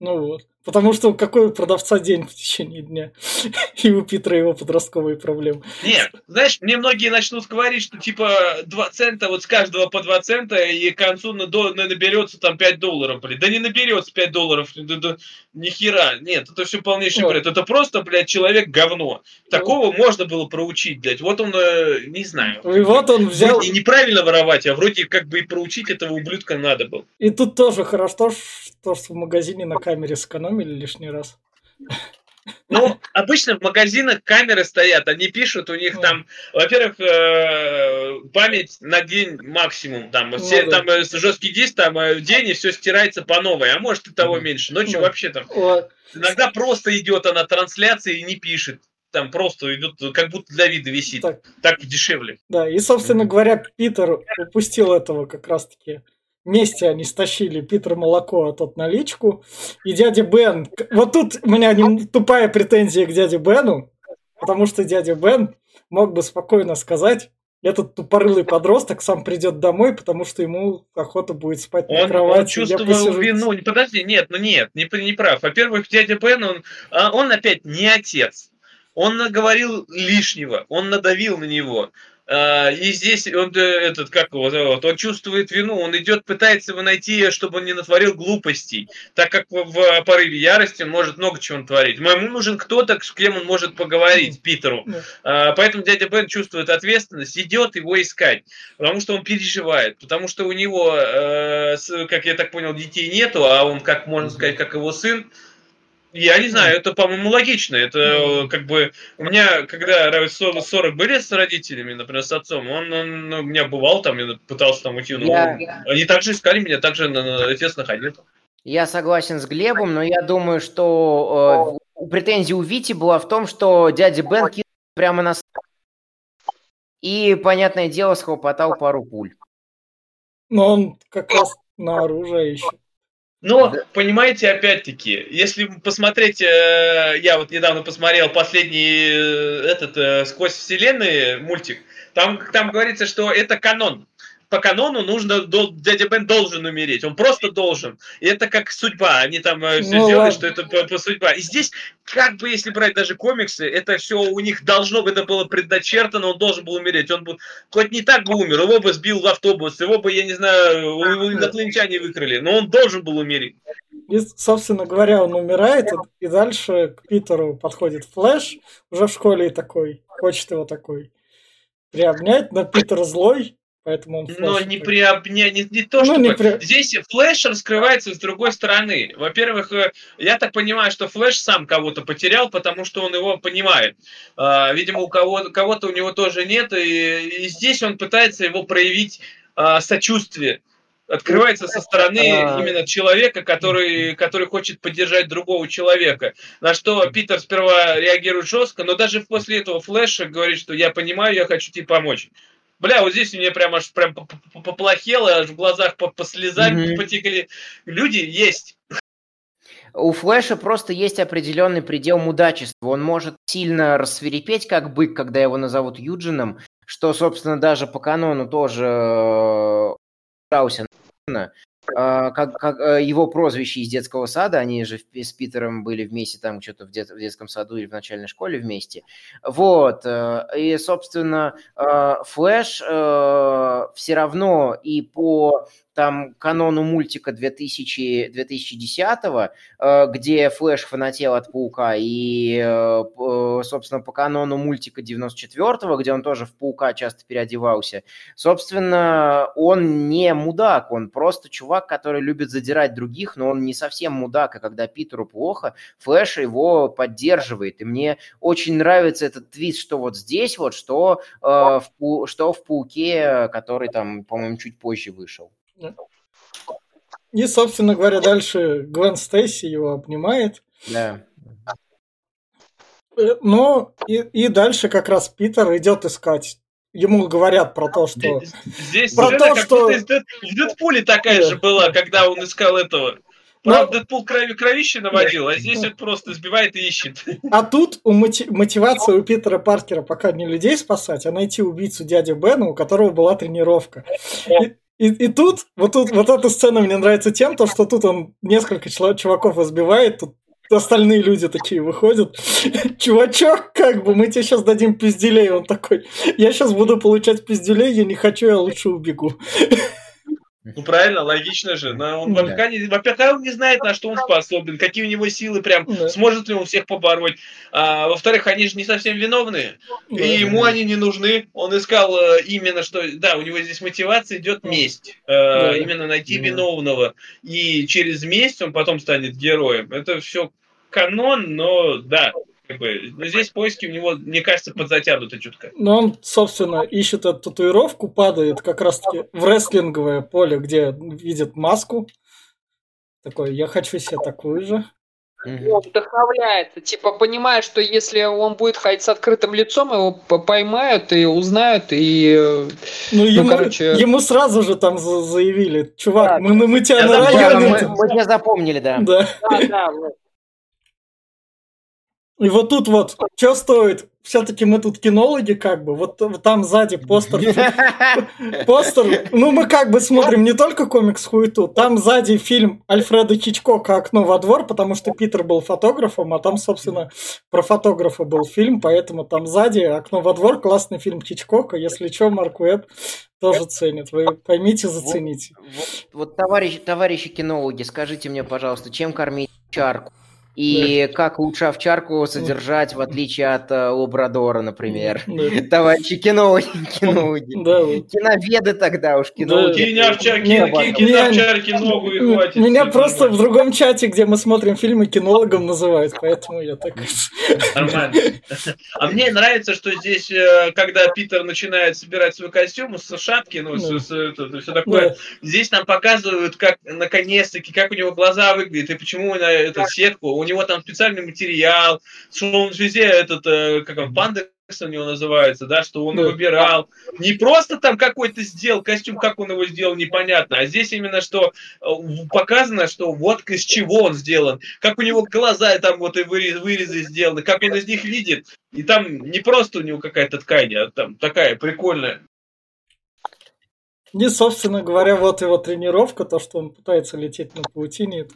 Ну вот. Потому что какой у продавца день в течение дня? <laughs> И у Питера его подростковые проблемы. Нет, знаешь, мне многие начнут говорить, что типа 2 цента, вот с каждого по 2 цента, и к концу на- до- на- наберется там 5 долларов, блин. Да не наберется 5 долларов, да, да, ни хера. Нет, это все полнейший Вот. бред. Это просто, блядь, человек говно. Такого можно было проучить, блядь. Вот он, э, не знаю. И вот он взял... И неправильно воровать, а вроде как бы и проучить этого ублюдка надо было. И тут тоже хорошо, что в магазине на камере сэкономили лишний раз. Ну, обычно в магазинах камеры стоят, они пишут, у них там, во-первых, э, память на день максимум, там, все, Ну да. там э, жесткий диск, там э, день, и все стирается по новой, а может и того меньше. Ночью Ну. вообще там, Вот. иногда просто идет она трансляция и не пишет. Там просто идет, как будто для вида висит. Так, Так дешевле. да, и, собственно говоря, Питер упустил этого как раз-таки. Вместе они стащили Питер молоко, а тот наличку. И дядя Бен... Вот тут у меня не- тупая претензия к дяде Бену, потому что дядя Бен мог бы спокойно сказать, этот тупорылый подросток сам придет домой, потому что ему охота будет спать на Он, кровати. он чувствовал посижу. вину. Подожди, нет, ну нет, не, не прав. Во-первых, дядя Бен, он, а, он опять не отец. Он наговорил лишнего, он надавил на него. А, И здесь он э, этот, как его зовут, он чувствует вину, он идет, пытается его найти, чтобы он не натворил глупостей, так как в, порыве ярости он может много чего натворить. Ему нужен кто-то, с кем он может поговорить, Питеру. А, Поэтому дядя Бен чувствует ответственность, идет его искать, потому что он переживает, потому что у него, э, как я так понял, детей нету, а он, как можно сказать, как его сын. Я не знаю, это, по-моему, логично. Это э, как бы у меня, когда раз 40 40 были с родителями, например, с отцом, он, он ну, у меня бывал там, я пытался там уйти, но Я- они также искали меня, также на- на- отец находил. Я согласен с Глебом, но я думаю, что э, у- претензия у Вити была в том, что дядя Бен кинул прямо на и, понятное дело, схлопотал пару пуль. Но он как раз на оружие еще. Но, понимаете, опять-таки, если посмотреть, э, я вот недавно посмотрел последний э, этот э, «Сквозь вселенные» мультик, там, там говорится, что это канон. По канону нужно, дядя Бен должен умереть, он просто должен. И это как судьба, они там все Ну ладно. что это по, по судьба. И здесь, как бы, если брать даже комиксы, это все у них должно это было предначертано, он должен был умереть. Он бы, хоть не так бы умер, его бы сбил в автобус, его бы, я не знаю, инопланетяне выкрали, но он должен был умереть. И, собственно говоря, он умирает, и, и дальше к Питеру подходит Флэш, уже в школе и такой, хочет его такой приобнять, но Питер злой, поэтому он Но не приобня... не, не то, Ну, что не при- здесь Флэш раскрывается с другой стороны. Во-первых, э, я так понимаю, что Флэш сам кого-то потерял, потому что он его понимает. А, Видимо, у кого- кого-то у него тоже нет, и, и здесь он пытается его проявить а, сочувствие. Открывается со стороны А. именно человека, который, который хочет поддержать другого человека. На что Питер сперва реагирует жестко, но даже после этого Флэша говорит, что я понимаю, я хочу тебе помочь. Бля, вот здесь мне прям аж прям по- по- поплохело, аж в глазах по, по слезам Мгм. потекли. Люди есть. у Флэша просто есть определенный предел мудачества. Он может сильно рассверепеть, как бык, когда его назовут Юджином, что, собственно, даже по канону тоже э, а, как, как э, его прозвище из детского сада, они же с Питером были вместе там что-то в, дет, в детском саду или в начальной школе вместе. Вот, э, и, собственно, э, Флэш все равно и по там канону мультика 2000, 2010 э, где Флэш фанател от Паука, и, э, собственно, по канону мультика 94 где он тоже в Паука часто переодевался, собственно, он не мудак, он просто чувак, который любит задирать других, но он не совсем мудак, и когда Питеру плохо, Флэш его поддерживает, и мне очень нравится этот твист, что вот здесь вот, что, э, в, что в Пауке, который там, по-моему, чуть позже вышел. И, собственно говоря, дальше Гвен Стейси его обнимает. Да. Э, но и, и дальше как раз Питер идет искать. Ему говорят про то, что... Здесь про то, что... в Дэдпуле такая да. же была, когда он искал этого. Правда, Дэдпул крови, кровище наводил, а здесь это просто сбивает и ищет. А тут у мотив... мотивация у Питера Паркера пока не людей спасать, а найти убийцу дяди Бена, у которого была тренировка. И, и, и тут, вот тут, вот эта сцена мне нравится тем, то, что тут он несколько чуваков избивает, тут остальные люди такие выходят. <laughs> Чувачок, как бы, мы тебе сейчас дадим пизделей. Он такой, я сейчас буду получать пизделей, я не хочу, я лучше убегу. <laughs> Ну правильно, логично же. Но он да. пока, не, пока он не знает, на что он способен, какие у него силы, прям да. сможет ли он всех побороть. А, во-вторых, они же не совсем виновные, да. и ему они не нужны. Он искал э, именно, что да, у него здесь мотивация идет месть, э, да. именно найти да. виновного, и через месть он потом станет героем. Это все канон, но да, как бы, но здесь поиски у него, мне кажется, подзатянуты чутко. Но он, собственно, ищет эту татуировку, падает как раз-таки в рестлинговое поле, где видит маску. Такой, я хочу себе такую же. Он вдохновляется, типа понимает, что если он будет ходить с открытым лицом, его поймают и узнают, и... Э, ну, ну ему, короче... ему сразу же там заявили, чувак, да, мы, мы, мы тебя на районе... Мы, мы тебя запомнили, да. Да, да, да. И вот тут вот, что стоит? Все-таки мы тут кинологи, как бы. Вот, вот там сзади постер. <laughs> Постер. Ну, мы как бы смотрим не только комикс хуету. Там сзади фильм Альфреда Хичкока «Окно во двор», потому что Питер был фотографом, а там, собственно, про фотографа был фильм, поэтому там сзади «Окно во двор» классный фильм Хичкока. Если что, Марк Уэбб тоже ценит. Вы поймите, зацените. Вот, вот, вот товарищ, товарищи кинологи, скажите мне, пожалуйста, чем кормить чарку? И да. как лучше овчарку содержать, в отличие от э, лабрадора, например. <laughs> Да. Товарищи кинологи, кинологи. <laughs> Да. Киноведы тогда уж, кинологи. Да. Кинь овчарки, кинь овчарки ногу и хватит. Меня просто в другом чате, где мы смотрим фильмы, кинологом называют, поэтому я так... <laughs> Нормально. А мне нравится, что здесь, э, когда Питер начинает собирать свой костюм с шапки, ну, да. с, с, это, все такое, да. здесь нам показывают, как, наконец-таки, как у него глаза выглядят, и почему на эту сетку у него там специальный материал, что он везде этот, э, как он, панда у него называется, да, что он выбирал. Не просто там какой-то сделал костюм, как он его сделал, непонятно, а здесь именно что э, показано, что вот из чего он сделан, как у него глаза там вот и вырез, вырезы сделаны, как он из них видит. И там не просто у него какая-то ткань, а там такая прикольная. И, собственно говоря, вот его тренировка, то, что он пытается лететь на паутине,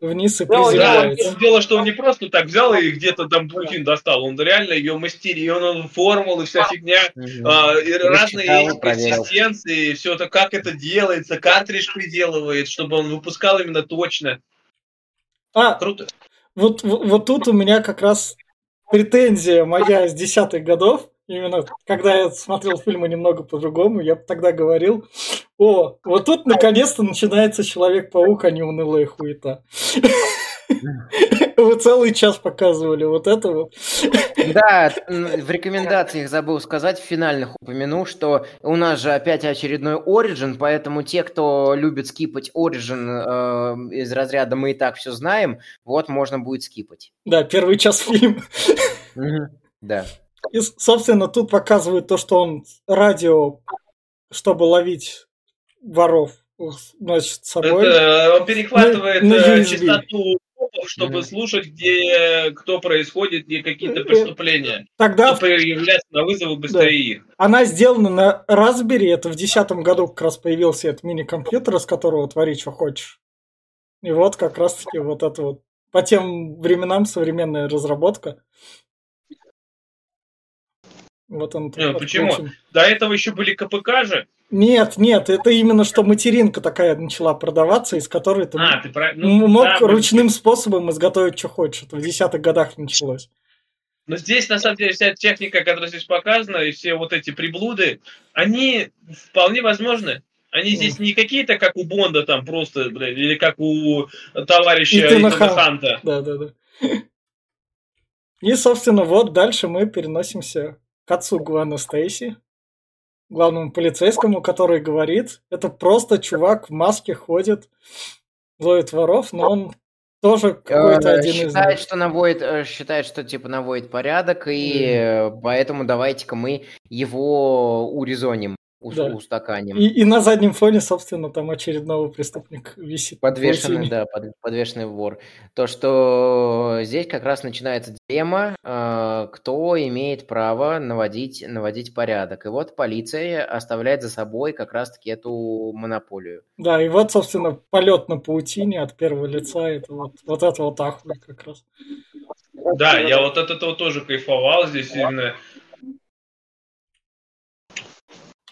вниз и приземляется. Да, дело, что он не просто так взял и где-то там паутин достал, он реально ее мастерил, он формулы, вся фигня, а, и разные консистенции, все это, как это делается, картридж приделывает, чтобы он выпускал именно точно. А, Круто. Вот, вот, вот тут у меня как раз претензия моя из десятых годов, Именно когда я смотрел фильмы немного по-другому, я тогда говорил, о, вот тут наконец-то начинается Человек-паук, а не унылая хуета. Вы целый час показывали вот это вот. Да, в рекомендациях забыл сказать, в финальных упомянул, что у нас же опять очередной Origin, поэтому те, кто любит скипать Origin э, из разряда «мы и так все знаем», вот можно будет скипать. Да, первый час фильма. Да. И, собственно, тут показывают то, что он радио, чтобы ловить воров, значит, с собой. Это он перехватывает На- на э, частоту чтобы Мгм. слушать, где кто происходит, где какие-то Э, э, преступления. Тогда Кто появляется на вызовы быстрее их. она сделана на Raspberry. Это в 2010 году как раз появился этот мини-компьютер, из которого творить, что хочешь. И вот как раз-таки вот это вот по тем временам современная разработка. Вот он. Не, ну почему? До этого еще были КПК же. Нет, нет, это именно что материнка такая начала продаваться, из которой ты А, ты про... ну, мог да, ручным способом изготовить, что хочешь. Это в десятых годах началось. Но здесь, на самом деле, вся техника, которая здесь показана, и все вот эти приблуды, они вполне возможны. Они здесь не какие-то, как у Бонда, там просто, блядь, или как у товарища Итана Хан- Ханта. Да, да, да. И, собственно, вот дальше мы переносимся к отцу Гвана Стейси, главному полицейскому, который говорит, это просто чувак в маске ходит, ловит воров, но он тоже какой-то Э, один из считает, них. что наводит, э, считает, что типа наводит порядок, и э, поэтому давайте-ка мы его урезоним, ус- Да. устаканим. И, и на заднем фоне, собственно, там очередного преступник висит. Подвешенный, да, под- подвешенный вор. То, что здесь как раз начинается дилемма, э, кто имеет право наводить, наводить порядок. И вот полиция оставляет за собой как раз-таки эту монополию. Да, и вот, собственно, полет на паутине от первого лица, это вот, вот это вот ахуй как раз. Да, я вот от этого тоже кайфовал здесь именно.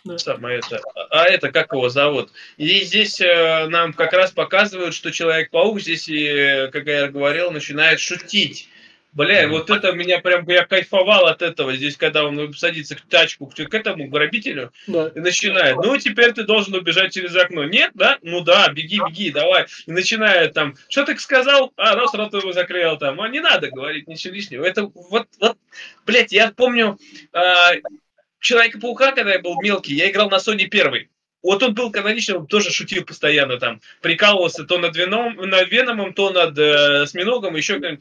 Да. Самое это. А это как его зовут? И здесь э, нам как раз показывают, что Человек-паук здесь, и, как я говорил, начинает шутить. Бля, вот это меня прям, я кайфовал от этого здесь, когда он садится к тачку, к, к этому грабителю, Да. и начинает, ну, теперь ты должен убежать через окно. Нет, да? Ну да, беги, беги, давай. И начинает там, что ты сказал? А, раз рот его закрыл там. А не надо говорить ничего лишнего. Это вот, вот, блядь, я помню а, Человека-паука, когда я был мелкий, я играл на Sony первый. Вот он был каноничный, он тоже шутил постоянно там, прикалывался то над, Веном, над Веномом, то над э, Сминогом, еще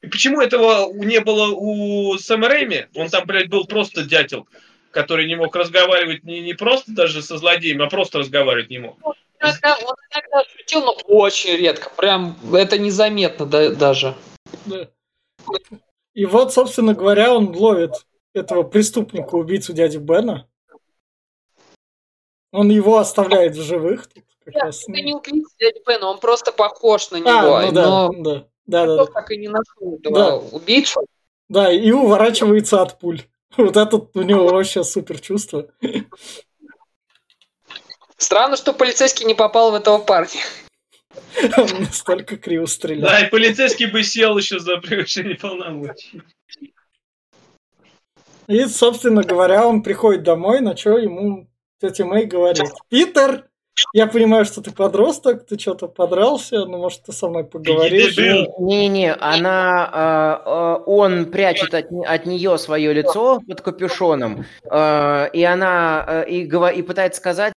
И почему этого не было у Сэма Рэйми? Он там, блядь, был просто дятел, который не мог разговаривать не, не просто даже со злодеем, а просто разговаривать не мог. Иногда- Он иногда шутил, но очень редко. Прям это незаметно да- даже. Да. И вот, собственно говоря, он ловит этого преступника, убийцу дяди Бена. Он его оставляет в живых. Тут как раз. Это не убийца дяди Бена, он просто похож на него. А, ну да, но да, да, да, да. так и не нашел этого Да. убийцу. Да, и уворачивается от пуль. <laughs> Вот это у него вообще супер чувство. Странно, что полицейский не попал в этого парня. Он настолько криво стрелял. Да, и полицейский бы сел еще за превышение полномочий. И, собственно говоря, он приходит домой, на что ему тетя Мэй говорит. Питер, я понимаю, что ты подросток, ты что-то подрался, ну, может, ты со мной поговоришь. Не-не, она, э, э, он прячет от, от нее свое лицо под капюшоном, э, и она э, и, и пытается сказать,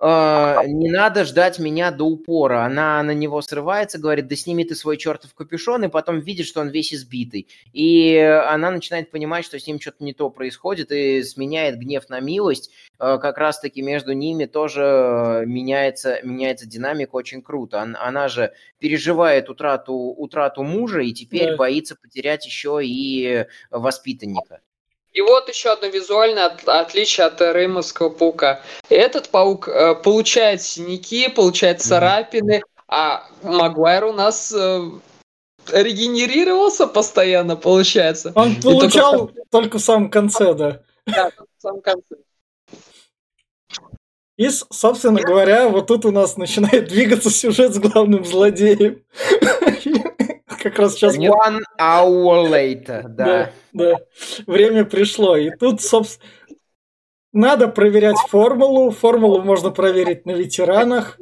не надо ждать меня до упора. Она на него срывается, говорит, да сними ты свой чертов капюшон, и потом видит, что он весь избитый. И она начинает понимать, что с ним что-то не то происходит, и сменяет гнев на милость. Э, Как раз-таки между ними тоже меняется, меняется динамика очень круто. Она же переживает утрату, утрату мужа и теперь Да. боится потерять еще и воспитанника. И вот еще одно визуальное от- отличие от Реймовского паука. Этот паук э, получает синяки, получает царапины, а Магуайр у нас э, регенерировался постоянно, получается. Он И только получал только в самом конце, да. Да, в самом конце. И, собственно говоря, вот тут у нас начинает двигаться сюжет с главным злодеем. Как раз сейчас One hour later, да. Да, да. Время пришло. И тут, собственно, надо проверять формулу. Формулу можно проверить на ветеранах.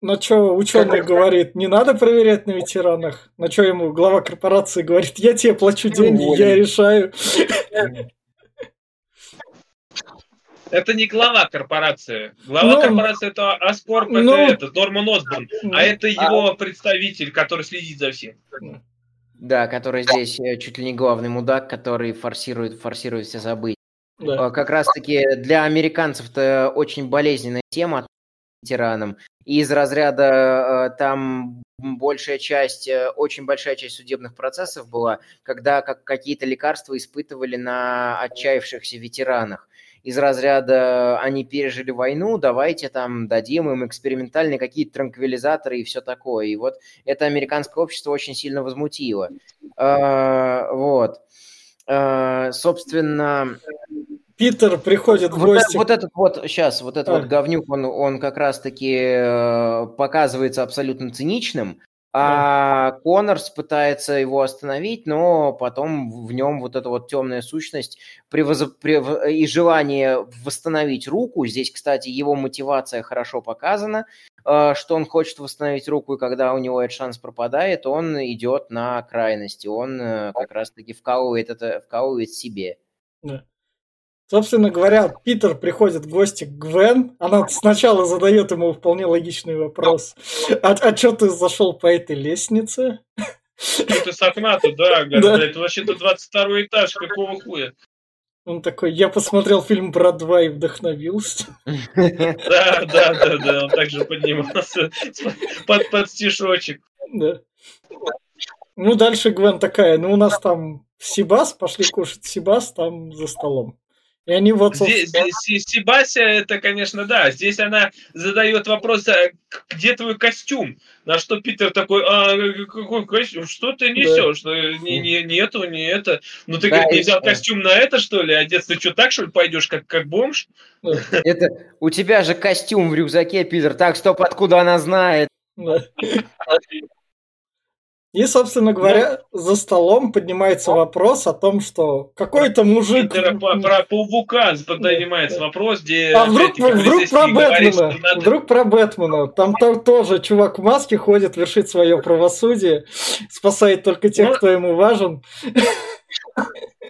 На что ученый говорит, не надо проверять на ветеранах. На что ему глава корпорации говорит, я тебе плачу деньги, я решаю. Это не глава корпорации. Глава Ну, корпорации это Аскорб, ну, это, это Норман Осборн. А это его представитель, который следит за всем. Да, который здесь э, чуть ли не главный мудак, который форсирует, форсирует все события. Да. Э, Как раз-таки для американцев это очень болезненная тема, ветеранам. И из разряда э, там большая часть, очень большая часть судебных процессов была, когда как, какие-то лекарства испытывали на отчаявшихся ветеранах. Из разряда они пережили войну, давайте там дадим им экспериментальные какие-то транквилизаторы и все такое. И вот это американское общество очень сильно возмутило. Э, вот. Собственно, Питер приходит в вот, гости. Вот этот вот, сейчас, вот этот а. вот говнюк, он, он как раз-таки э, показывается абсолютно циничным, а да. Коннорс пытается его остановить, но потом в нем вот эта вот темная сущность превоз... прев... и желание восстановить руку. Здесь, кстати, его мотивация хорошо показана, э, что он хочет восстановить руку, и когда у него этот шанс пропадает, он идет на крайности, он э, как раз-таки вкалывает это, вкалывает себе. Да. Собственно говоря, Питер приходит в гости к Гвен. Она сначала задает ему вполне логичный вопрос. А, а что ты зашел по этой лестнице? Это с окна-то, да, да. это вообще-то 22 этаж, какого хуя? Он такой, я посмотрел фильм про два и вдохновился. Да, да, да, да, он также поднимался под, под стишочек. Да. Ну, дальше Гвен такая, ну, у нас там Сибас, пошли кушать Сибас там за столом. И они вот... Здесь, Себася, это, конечно, да. Здесь она задает вопрос, а где твой костюм? На что Питер такой, а какой костюм? Что ты несешь? Да. Не, не, нету, не это. Ну ты да, не взял это... костюм на это, что ли? Одеться ты что, так, что ли, пойдешь, как, как бомж? Это у тебя же костюм в рюкзаке, Питер. Так, стоп, откуда она знает? И, собственно говоря, ну, за столом поднимается вопрос о том, что какой-то мужик... Про, про паука поднимается вопрос, где... А вдруг, вдруг про Бэтмена, говорит, надо... вдруг про Бэтмена. Там, там тоже чувак в маске ходит, вершит свое правосудие, спасает только тех, ну, кто ему важен. <laughs>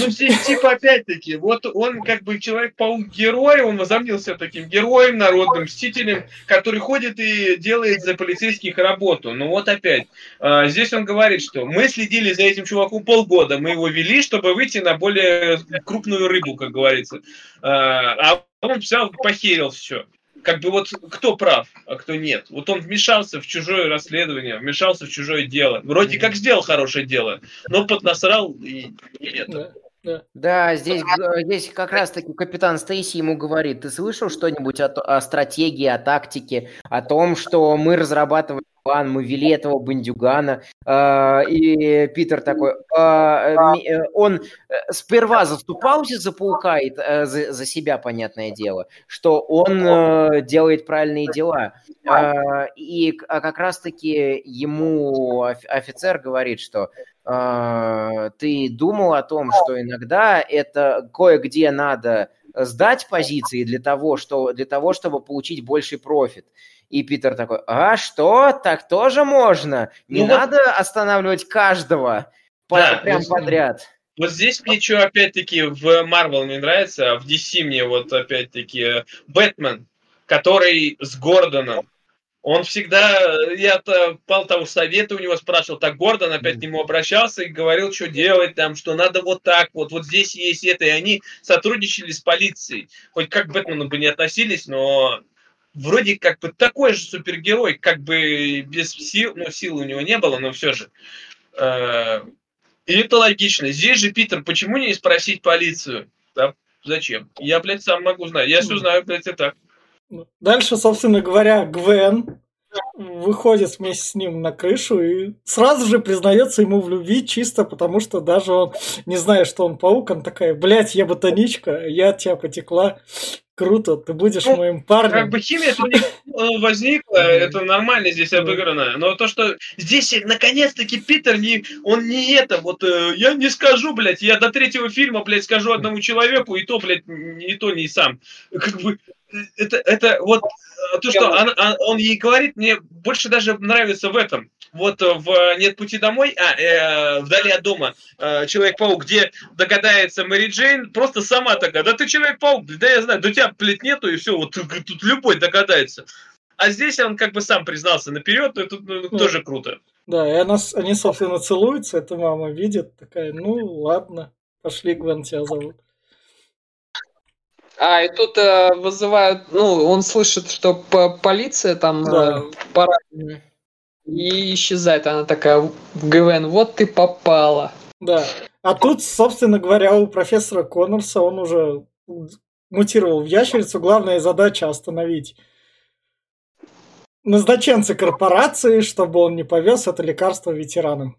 Ну, типа, опять-таки, вот он как бы Человек-паук герой, он возомнился таким героем, народным мстителем, который ходит и делает за полицейских работу. Ну вот опять, а, здесь он говорит, что мы следили за этим чуваком полгода, мы его вели, чтобы выйти на более крупную рыбу, как говорится. А, а он взял, похерил все как бы вот кто прав, а кто нет. Вот он вмешался в чужое расследование, вмешался в чужое дело. Вроде как сделал хорошее дело, но поднасрал и, и это. Да. Да, здесь, здесь как раз-таки капитан Стейси ему говорит, ты слышал что-нибудь о, о стратегии, о тактике, о том, что мы разрабатывали план, мы вели этого бандюгана, э, и Питер такой, а, э, он э, сперва заступался за паука, и, э, за, за себя, понятное дело, что он э, делает правильные дела, э, и как раз-таки ему офицер говорит, что ты думал о том, что иногда это кое-где надо сдать позиции для того, что, для того, чтобы получить больший профит. И Питер такой, а что, так тоже можно? Не ну, надо вот... останавливать каждого да, прям вот, подряд. Вот здесь мне что опять-таки в Marvel не нравится, а в DC мне вот опять-таки Бэтмен, который с Гордоном он всегда, я-то пал того совета у него спрашивал, так Гордон опять к нему обращался и говорил, что делать там, что надо вот так вот, вот здесь есть это, и они сотрудничали с полицией. Хоть как к Бэтмену бы не относились, но вроде как бы такой же супергерой, как бы без сил, ну сил у него не было, но все же. Э, и это логично. Здесь же, Питер, почему не спросить полицию? Да, зачем? Я, блядь, сам могу знать. Я все знаю, блядь, и так. Дальше, собственно говоря, Гвен выходит вместе с ним на крышу и сразу же признается ему в любви, чисто потому что даже он, не зная, что он паук, он такая, блядь, я ботаничка, я от тебя потекла, круто, ты будешь ну, моим парнем. Как бы химия возникла, это нормально здесь обыграно, но то, что здесь наконец-таки Питер, не, он не это, вот э, я не скажу, блядь, я до третьего фильма, блядь, скажу одному человеку, и то, блядь, и то не сам. Как бы это, это вот э, то, что он, он ей говорит, мне больше даже нравится в этом. Вот э, в «Нет пути домой», а, э, «Вдали от дома», э, «Человек-паук», где догадается Мэри Джейн, просто сама такая, да ты Человек-паук, да я знаю, да у тебя, блядь, нету, и все, вот тут любой догадается. А здесь он как бы сам признался наперед, и тут ну, ну, тоже круто. Да, и она, они, собственно, целуются, эта мама видит, такая, ну ладно, пошли, Гвен тебя зовут. А, и тут э, вызывают, ну, он слышит, что по полиция там Да. э, пора, и исчезает. Она такая, ГВН, вот ты попала. Да. А тут, собственно говоря, у профессора Коннорса он уже мутировал в ящерицу. Главная задача остановить назначенца корпорации, чтобы он не повез это лекарство ветеранам.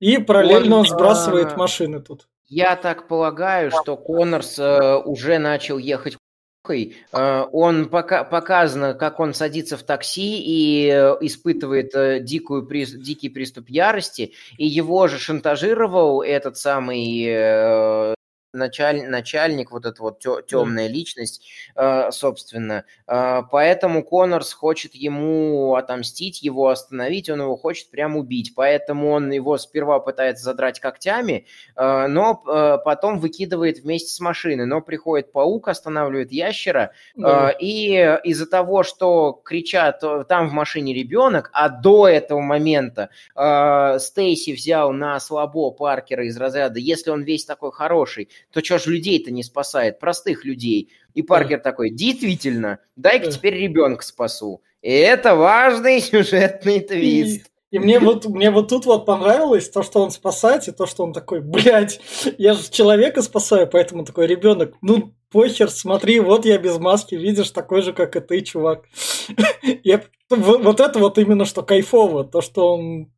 И параллельно он Он, сбрасывает а, машины тут. Я так полагаю, что Коннорс э, уже начал ехать к***ой. Э, Он пока, показано, как он садится в такси и э, испытывает э, дикую, приз- дикий приступ ярости, и его же шантажировал этот самый э, началь- начальник, вот эта вот темная личность, э, собственно. Э, Поэтому Коннорс хочет ему отомстить, его остановить, он его хочет прям убить. Поэтому он его сперва пытается задрать когтями, э, но э, потом выкидывает вместе с машины. Но приходит паук, останавливает ящера. Э, И из-за того, что кричат, э, там в машине ребенок, а до этого момента э, Стейси взял на слабо Паркера из разряда, если он весь такой хороший, то что ж людей-то не спасает, простых людей. И Паркер такой, действительно, дай-ка Да. теперь ребенка спасу. И это важный <laughs> сюжетный твист. И мне вот, мне вот тут вот понравилось то, что он спасает, и то, что он такой, блядь, я же человека спасаю, поэтому такой ребенок, ну похер, смотри, вот я без маски, видишь, такой же, как и ты, чувак. <laughs> Я- в- вот это вот именно что кайфово, то, что он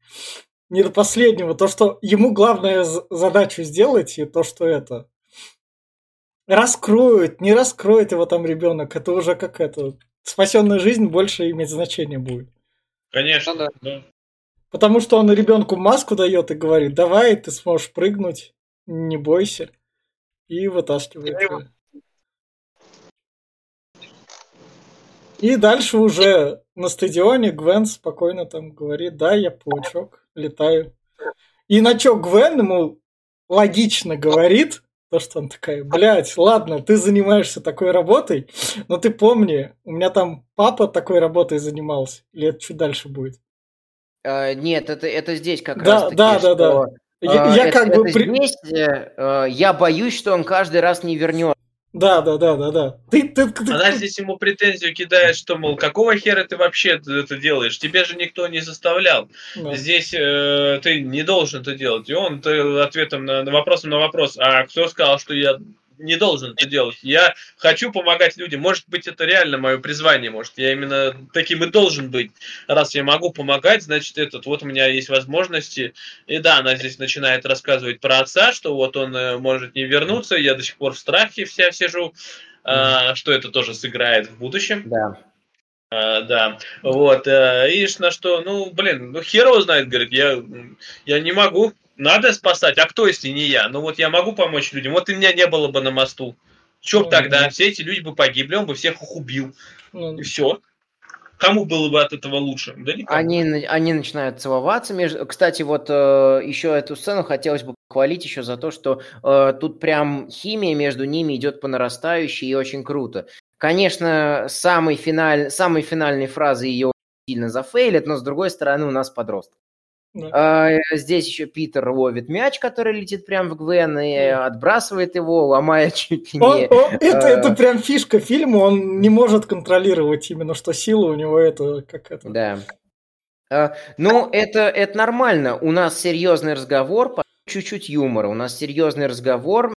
не до последнего, то, что ему главное з- задачу сделать, и то, что это раскроют, не раскроет его там ребенок, это уже как это, спасенная жизнь больше иметь значение будет. Конечно. Ну да. да. Потому что он ребенку маску дает и говорит, давай, ты сможешь прыгнуть, не бойся. И вытаскивает ее. И дальше уже на стадионе Гвен спокойно там говорит, да, я паучок, летаю. И на чё Гвен ему логично говорит, то, что он такая, блядь, ладно, ты занимаешься такой работой, но ты помни, у меня там папа такой работой занимался. Или это чуть дальше будет? Э, Нет, это, это здесь как Да, раз таки, да, да, да. что, Я, я это- как бы... при- здесь, э, э, я боюсь, что он каждый раз не вернет. Да, да, да, да, да. Ты, ты, ты- Она здесь ему претензию кидает, что, мол, какого хера ты вообще это делаешь? Тебе же никто не заставлял. да. Здесь э, ты не должен это делать. И он ты ответом на, на вопросом на вопрос, а кто сказал, что я не должен это делать? Я хочу помогать людям. Может быть, это реально мое призвание. Может, я именно таким и должен быть. Раз я могу помогать, значит, этот вот у меня есть возможности. И да, она здесь начинает рассказывать про отца, что вот он э, может не вернуться, я до сих пор в страхе вся сижу. а, что это тоже сыграет в будущем. Да. А, да, вот, э, и на что, ну, блин, ну, хер его знает, говорит, я, я не могу, надо спасать, а кто, если не я? Ну, вот я могу помочь людям, вот и меня не было бы на мосту. Че б Ну, тогда? да. Все эти люди бы погибли, он бы всех их убил, Ну, и все. Кому было бы от этого лучше? Да никому. Они, они начинают целоваться. Между... Кстати, вот э, еще эту сцену хотелось бы похвалить еще за то, что э, тут прям химия между ними идет по нарастающей и очень круто. Конечно, самый финаль... самой финальной фразы ее сильно зафейлят, но с другой стороны у нас подросток. Да. А, здесь еще Питер ловит мяч, который летит прямо в Гвен и отбрасывает его, ломая чуть ли Он- не... он- это, э, это прям фишка фильма, он не может контролировать именно, что сила у него это как это. Да. А, Ну, это, это нормально. У нас серьезный разговор, чуть-чуть юмора. У нас серьезный разговор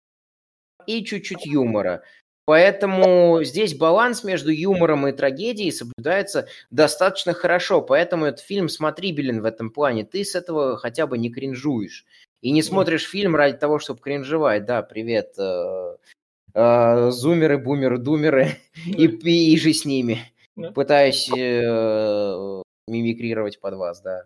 и чуть-чуть юмора. Поэтому здесь баланс между юмором и трагедией соблюдается достаточно хорошо. Поэтому этот фильм смотрибелен в этом плане. Ты с этого хотя бы не кринжуешь. И не смотришь фильм ради того, чтобы кринжевать. Да, привет. э, э, Зумеры, бумеры, думеры <laughs> и, и, и же с ними. Пытаюсь э, мимикрировать под вас, да.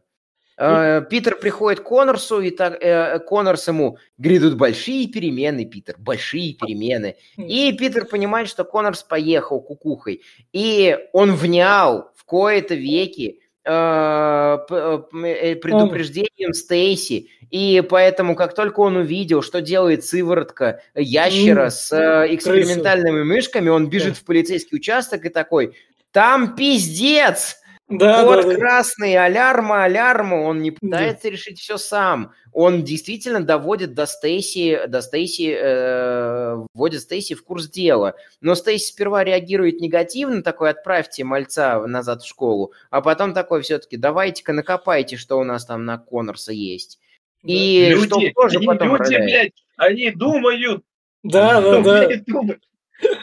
Э, Питер приходит к Коннорсу, и так, э, Коннорс ему грядут большие перемены, Питер, большие перемены. И Питер понимает, что Коннорс поехал кукухой. И он внял в кои-то веки э, э, предупреждением Стейси. И поэтому, как только он увидел, что делает сыворотка ящера с экспериментальными мышками, он бежит в полицейский участок и такой, там пиздец! Да, Код да, да. красный, алярма, алярма, он не пытается решить все сам. Он действительно доводит до Стейси, до Стейси, э, вводит Стейси в курс дела. Но Стейси сперва реагирует негативно, такой, отправьте мальца назад в школу, а потом такой все-таки, давайте-ка накопайте, что у нас там на Коннорса есть. И что Люди, тоже они потом люди, блядь, они думают. Да, да, да. думают.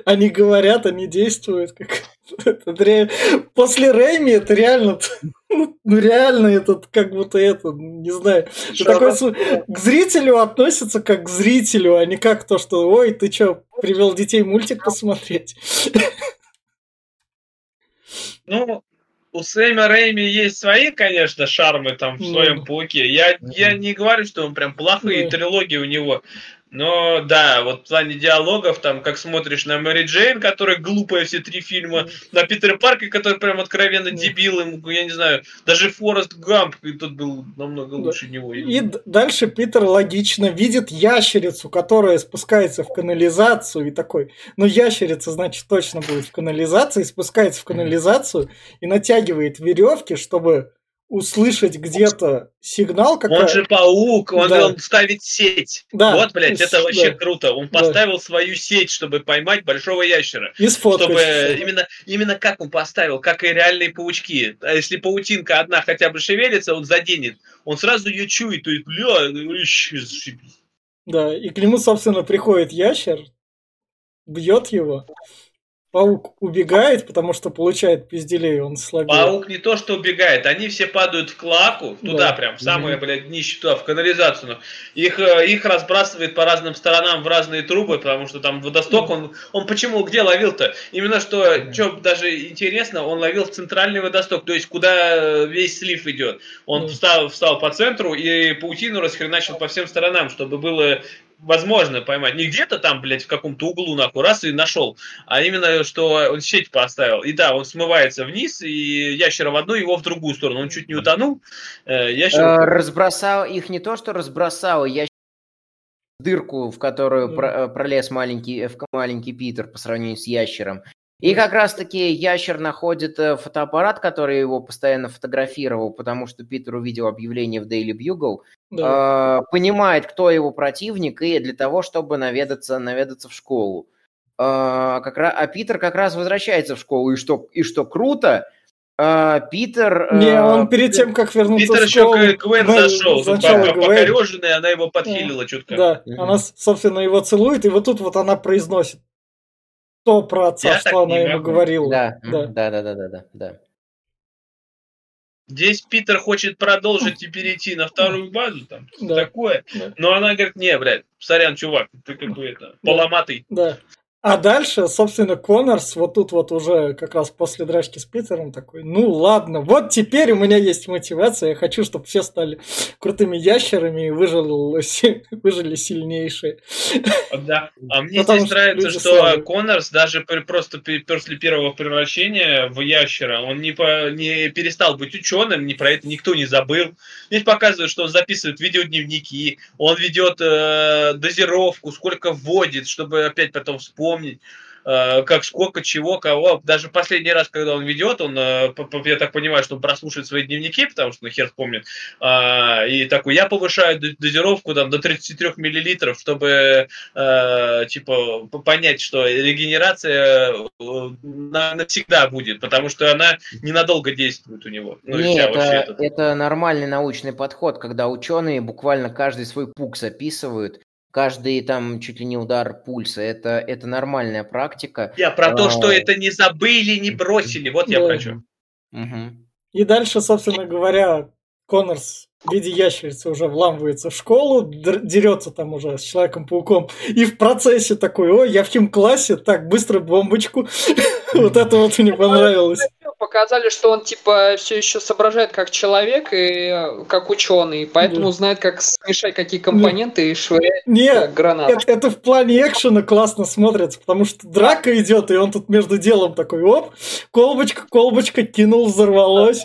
Они говорят, они действуют. Как... это ре- После Рэйми это реально... Ну реально этот как будто это, не знаю. Такой к зрителю относится как к зрителю, а не как то, что ой, ты что, привел детей мультик посмотреть. Ну, у Сэма Рэйми есть свои, конечно, шармы там в Ну. своем пауке. Я, я не говорю, что он прям плохие Ну. трилогии у него. Но да, вот в плане диалогов, там, как смотришь на Мэри Джейн, которая глупая все три фильма, на Питера Парка, который прям откровенно дебил, ему, я не знаю, даже Форест Гамп, и тот был намного Да. лучше него. И дальше Питер логично видит ящерицу, которая спускается в канализацию и такой, ну ящерица, значит, точно будет в канализации, спускается в канализацию и натягивает веревки, чтобы услышать где-то сигнал какой Он же паук, он, Да. он ставит сеть. Да. Вот, блядь, это Да. вообще круто. Он Да. поставил свою сеть, чтобы поймать большого ящера. и сфоткать. чтобы именно, именно как он поставил, как и реальные паучки. А если паутинка одна хотя бы шевелится, он заденет. Он сразу ее чует, то есть, бля. Да, и к нему, собственно, приходит ящер, бьет его. Паук убегает, потому что получает пизделей, он слабее. Паук не то, что убегает, они все падают в клаку, туда Да. прям, в самое, блядь, днище, туда, в канализацию. Их, э, их разбрасывает по разным сторонам в разные трубы, потому что там водосток, он, он почему, где ловил-то? Именно что, что даже интересно, он ловил в центральный водосток, то есть куда э, весь слив идет. Он Мгм. встал, встал по центру и паутину расхреначил по всем сторонам, чтобы было возможно поймать. Не где-то там, блядь, в каком-то углу, нахуй, раз и нашел, а именно, что он сеть поставил. И да, он смывается вниз, и ящера в одну, его в другую сторону. Он чуть не утонул. Э, Ящер... Э, Разбросал их не то, что разбросал, я дырку, в которую э, пролез маленький, в- маленький Питер по сравнению с ящером. И как раз-таки ящер находит э, фотоаппарат, который его постоянно фотографировал, потому что Питер увидел объявление в Daily Bugle, Да. э, понимает, кто его противник, и для того, чтобы наведаться, наведаться в школу. Э, как ра- а Питер как раз возвращается в школу, и что, и что круто, э, Питер... э, Не, он перед тем, как вернуться Питер в еще школу... к Гвен Гвен- зашел. покореженная, она его подхилила чутка. Да, она, собственно, его целует, и вот тут вот она произносит то про отца, Я что так она ему говорила. Да, Да. да, да, да, да, да, да. Здесь Питер хочет продолжить и перейти на вторую базу, там, Да. такое. Да. Но она говорит, не, блядь, сорян, чувак, ты как бы это, поломатый. Да. А дальше, собственно, Коннорс вот тут вот уже как раз после драчки с Питером такой, ну ладно, вот теперь у меня есть мотивация, я хочу, чтобы все стали крутыми ящерами и выжили, си- <laughs> выжили сильнейшие. Да. А мне Потому здесь что нравится, что. Коннорс даже при- просто при- после первого превращения в ящера, он не, по- не перестал быть ученым, ни про это никто не забыл. Здесь показывают, что он записывает видеодневники, он ведет э, дозировку, сколько вводит, чтобы опять потом вспомнить. Э, Как сколько, чего, кого. Даже последний раз, когда он ведет, он, э, я так понимаю, что он прослушает свои дневники, потому что ну, хер помнит. А, И такой, я повышаю дозировку там, до 33 миллилитров, чтобы э, типа понять, что регенерация на- навсегда будет, потому что она ненадолго действует у него. Ну, и Не, вся это, это нормальный научный подход, когда ученые буквально каждый свой пукс описывают, каждый там чуть ли не удар пульса. Это, это нормальная практика. Я про то, А. что это не забыли, не бросили. Вот я Да. про чё. Мгм. И дальше, собственно говоря, Коннорс в виде ящерицы уже вламывается в школу, дерется там уже с Человеком-пауком, и в процессе такой, ой, я в хим-классе, так, быстро бомбочку. <laughs> Вот это вот мне понравилось. Показали, что он типа все еще соображает как человек и э, как ученый, поэтому Да. знает, как смешать какие компоненты и швырять Не, как гранат. это, это в плане экшена классно смотрится, потому что драка идет, и он тут между делом такой, оп, колбочка, колбочка, кинул, взорвалось.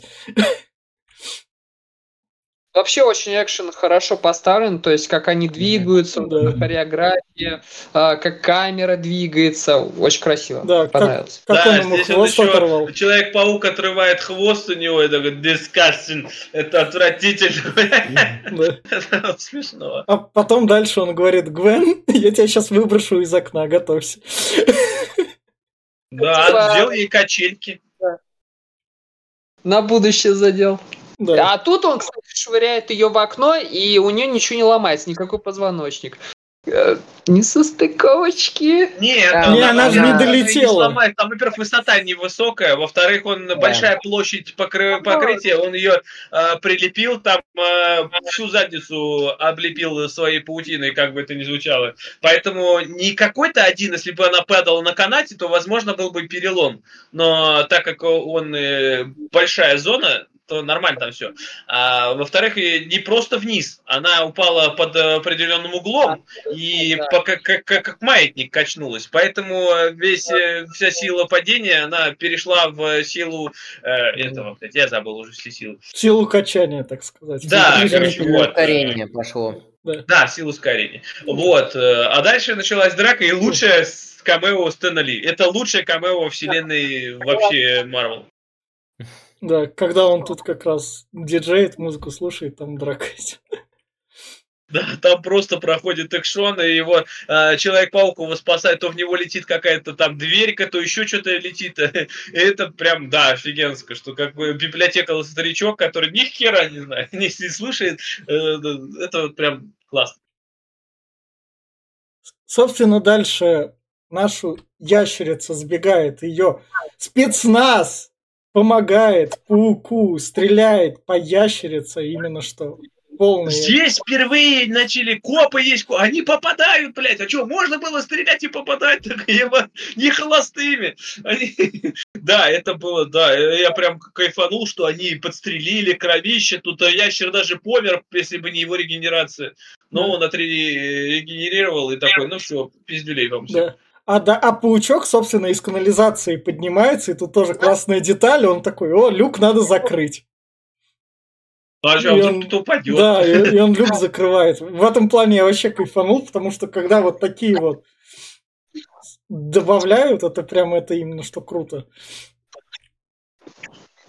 Вообще очень экшен хорошо поставлен, то есть как они двигаются, Да. хореография, а, как камера двигается, очень красиво. Да, как, понравилось. как Да, он ему он хвост еще- оторвал. Человек-паук отрывает хвост у него и такой disgusting. Это отвратительно. <laughs> Да. Смешно. А потом дальше он говорит, Гвен, я тебя сейчас выброшу из окна, готовься. Да, Типа- сделал ей качельки. На будущее задел. Да. А тут он, кстати, швыряет ее в окно, и у нее ничего не ломается, никакой позвоночник. Э, Не состыковочки. Нет, там- Не, она же не долетела. сломает. Там, во-первых, высота невысокая, во-вторых, он Да. большая площадь покры- покрытия, он ее э, прилепил, там э, всю задницу облепил своей паутиной, как бы это ни звучало. Поэтому не какой-то один, если бы она падала на канате, то, возможно, был бы перелом. Но так как он э, большая зона, то нормально там все. А, во-вторых, не просто вниз, она упала под определенным углом, и Да. по- как, как, как- маятник качнулась. Поэтому весь, э, вся сила падения, она перешла в силу э, этого, блядь, я забыл уже все силы. Силу качания, так сказать. Да, короче, вот. Ускорение пошло. Да, силу ускорения. Вот. э, А дальше началась драка, и лучшее с камео Стэна Ли. Это лучшее камео во вселенной вообще Марвел. Да, когда он тут как раз диджеет, музыку слушает, там драка идет. Да, там просто проходит экшон, и его э, Человек-паук его спасает, то в него летит какая-то там дверька, то еще что-то летит. <laughs> И это прям, да, офигенско, что как бы библиотека старичок, который ни хера не знает, <laughs> не, не слушает, э, это вот прям классно. Собственно, дальше нашу ящерицу сбегает ее спецназ, помогает пауку, стреляет по ящерице, именно что полный. Здесь впервые начали копы есть, они попадают, блядь, а что, можно было стрелять и попадать, <laughs> так ебать, не холостыми. Они- <laughs> Да, это было, да, я прям кайфанул, что они подстрелили кровище, тут ящер даже помер, если бы не его регенерация. Но он отрегенерировал и такой, ну все, пиздюлей вам всем. Да. А, да, а паучок, собственно, из канализации поднимается, и тут тоже классная деталь, он такой, о, люк надо закрыть. А что, И он упадет. Да, и, и он люк закрывает. В этом плане я вообще кайфанул, потому что когда вот такие вот добавляют, это прям это именно что круто.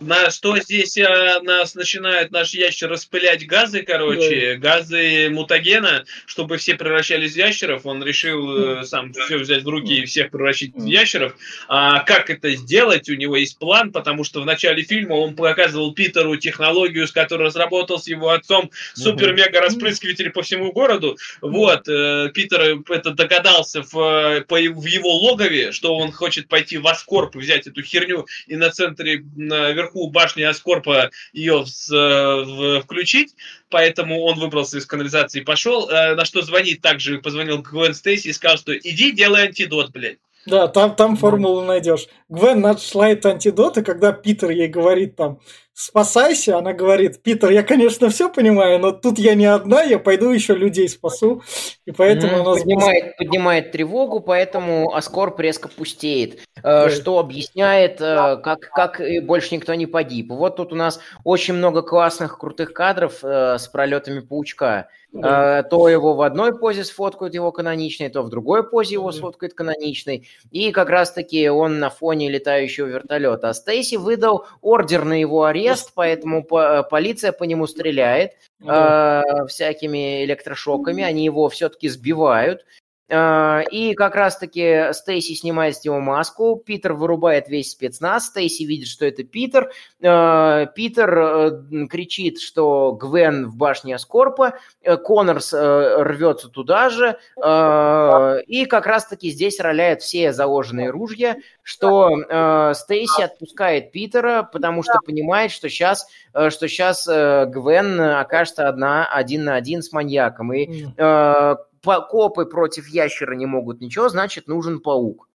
На что здесь э, нас начинает наш ящер распылять газы, короче, газы мутагена, чтобы все превращались в ящеров. Он решил э, сам все взять в руки и всех превращать в ящеров. А как это сделать? У него есть план, потому что в начале фильма он показывал Питеру технологию, с которой разработал с его отцом супер-мега-распрыскиватель по всему городу. Вот, э, Питер это догадался в, по- в его логове, что он хочет пойти в Аскорп взять эту херню и на центре, наверху башни Аскорпа ее с- э, в- включить, поэтому он выбрался из канализации и пошел, э, на что звонит также, позвонил Гвен Стейси и сказал, что иди делай антидот, блядь. Да, там, там формулу найдешь. Гвен нашла этот антидот, и когда Питер ей говорит там «спасайся», она говорит «Питер, я, конечно, все понимаю, но тут я не одна, я пойду еще людей спасу». И поэтому она поднимает, поднимает тревогу, поэтому Аскорб резко пустеет, э, что объясняет, э, как, как больше никто не погиб. Вот тут у нас очень много классных, крутых кадров э, с пролетами паучка. То его в одной позе сфоткают его каноничной, то в другой позе его сфоткают каноничной. И как раз-таки он на фоне летающего вертолета. А Стейси выдал ордер на его арест, поэтому по- полиция по нему стреляет Да. э, всякими электрошоками, они его все-таки сбивают. Э, И как раз-таки Стейси снимает с него маску, Питер вырубает весь спецназ, Стейси видит, что это Питер, Э, Питер э, кричит, что Гвен в башне Аскорпа, Э, Коннорс э, рвется туда же, э, и как раз-таки здесь роляют все заложенные ружья, что э, Стейси отпускает Питера, потому что понимает, что сейчас, что сейчас Гвен окажется одна, один на один с маньяком, и э, копы против ящера не могут ничего, значит, нужен паук.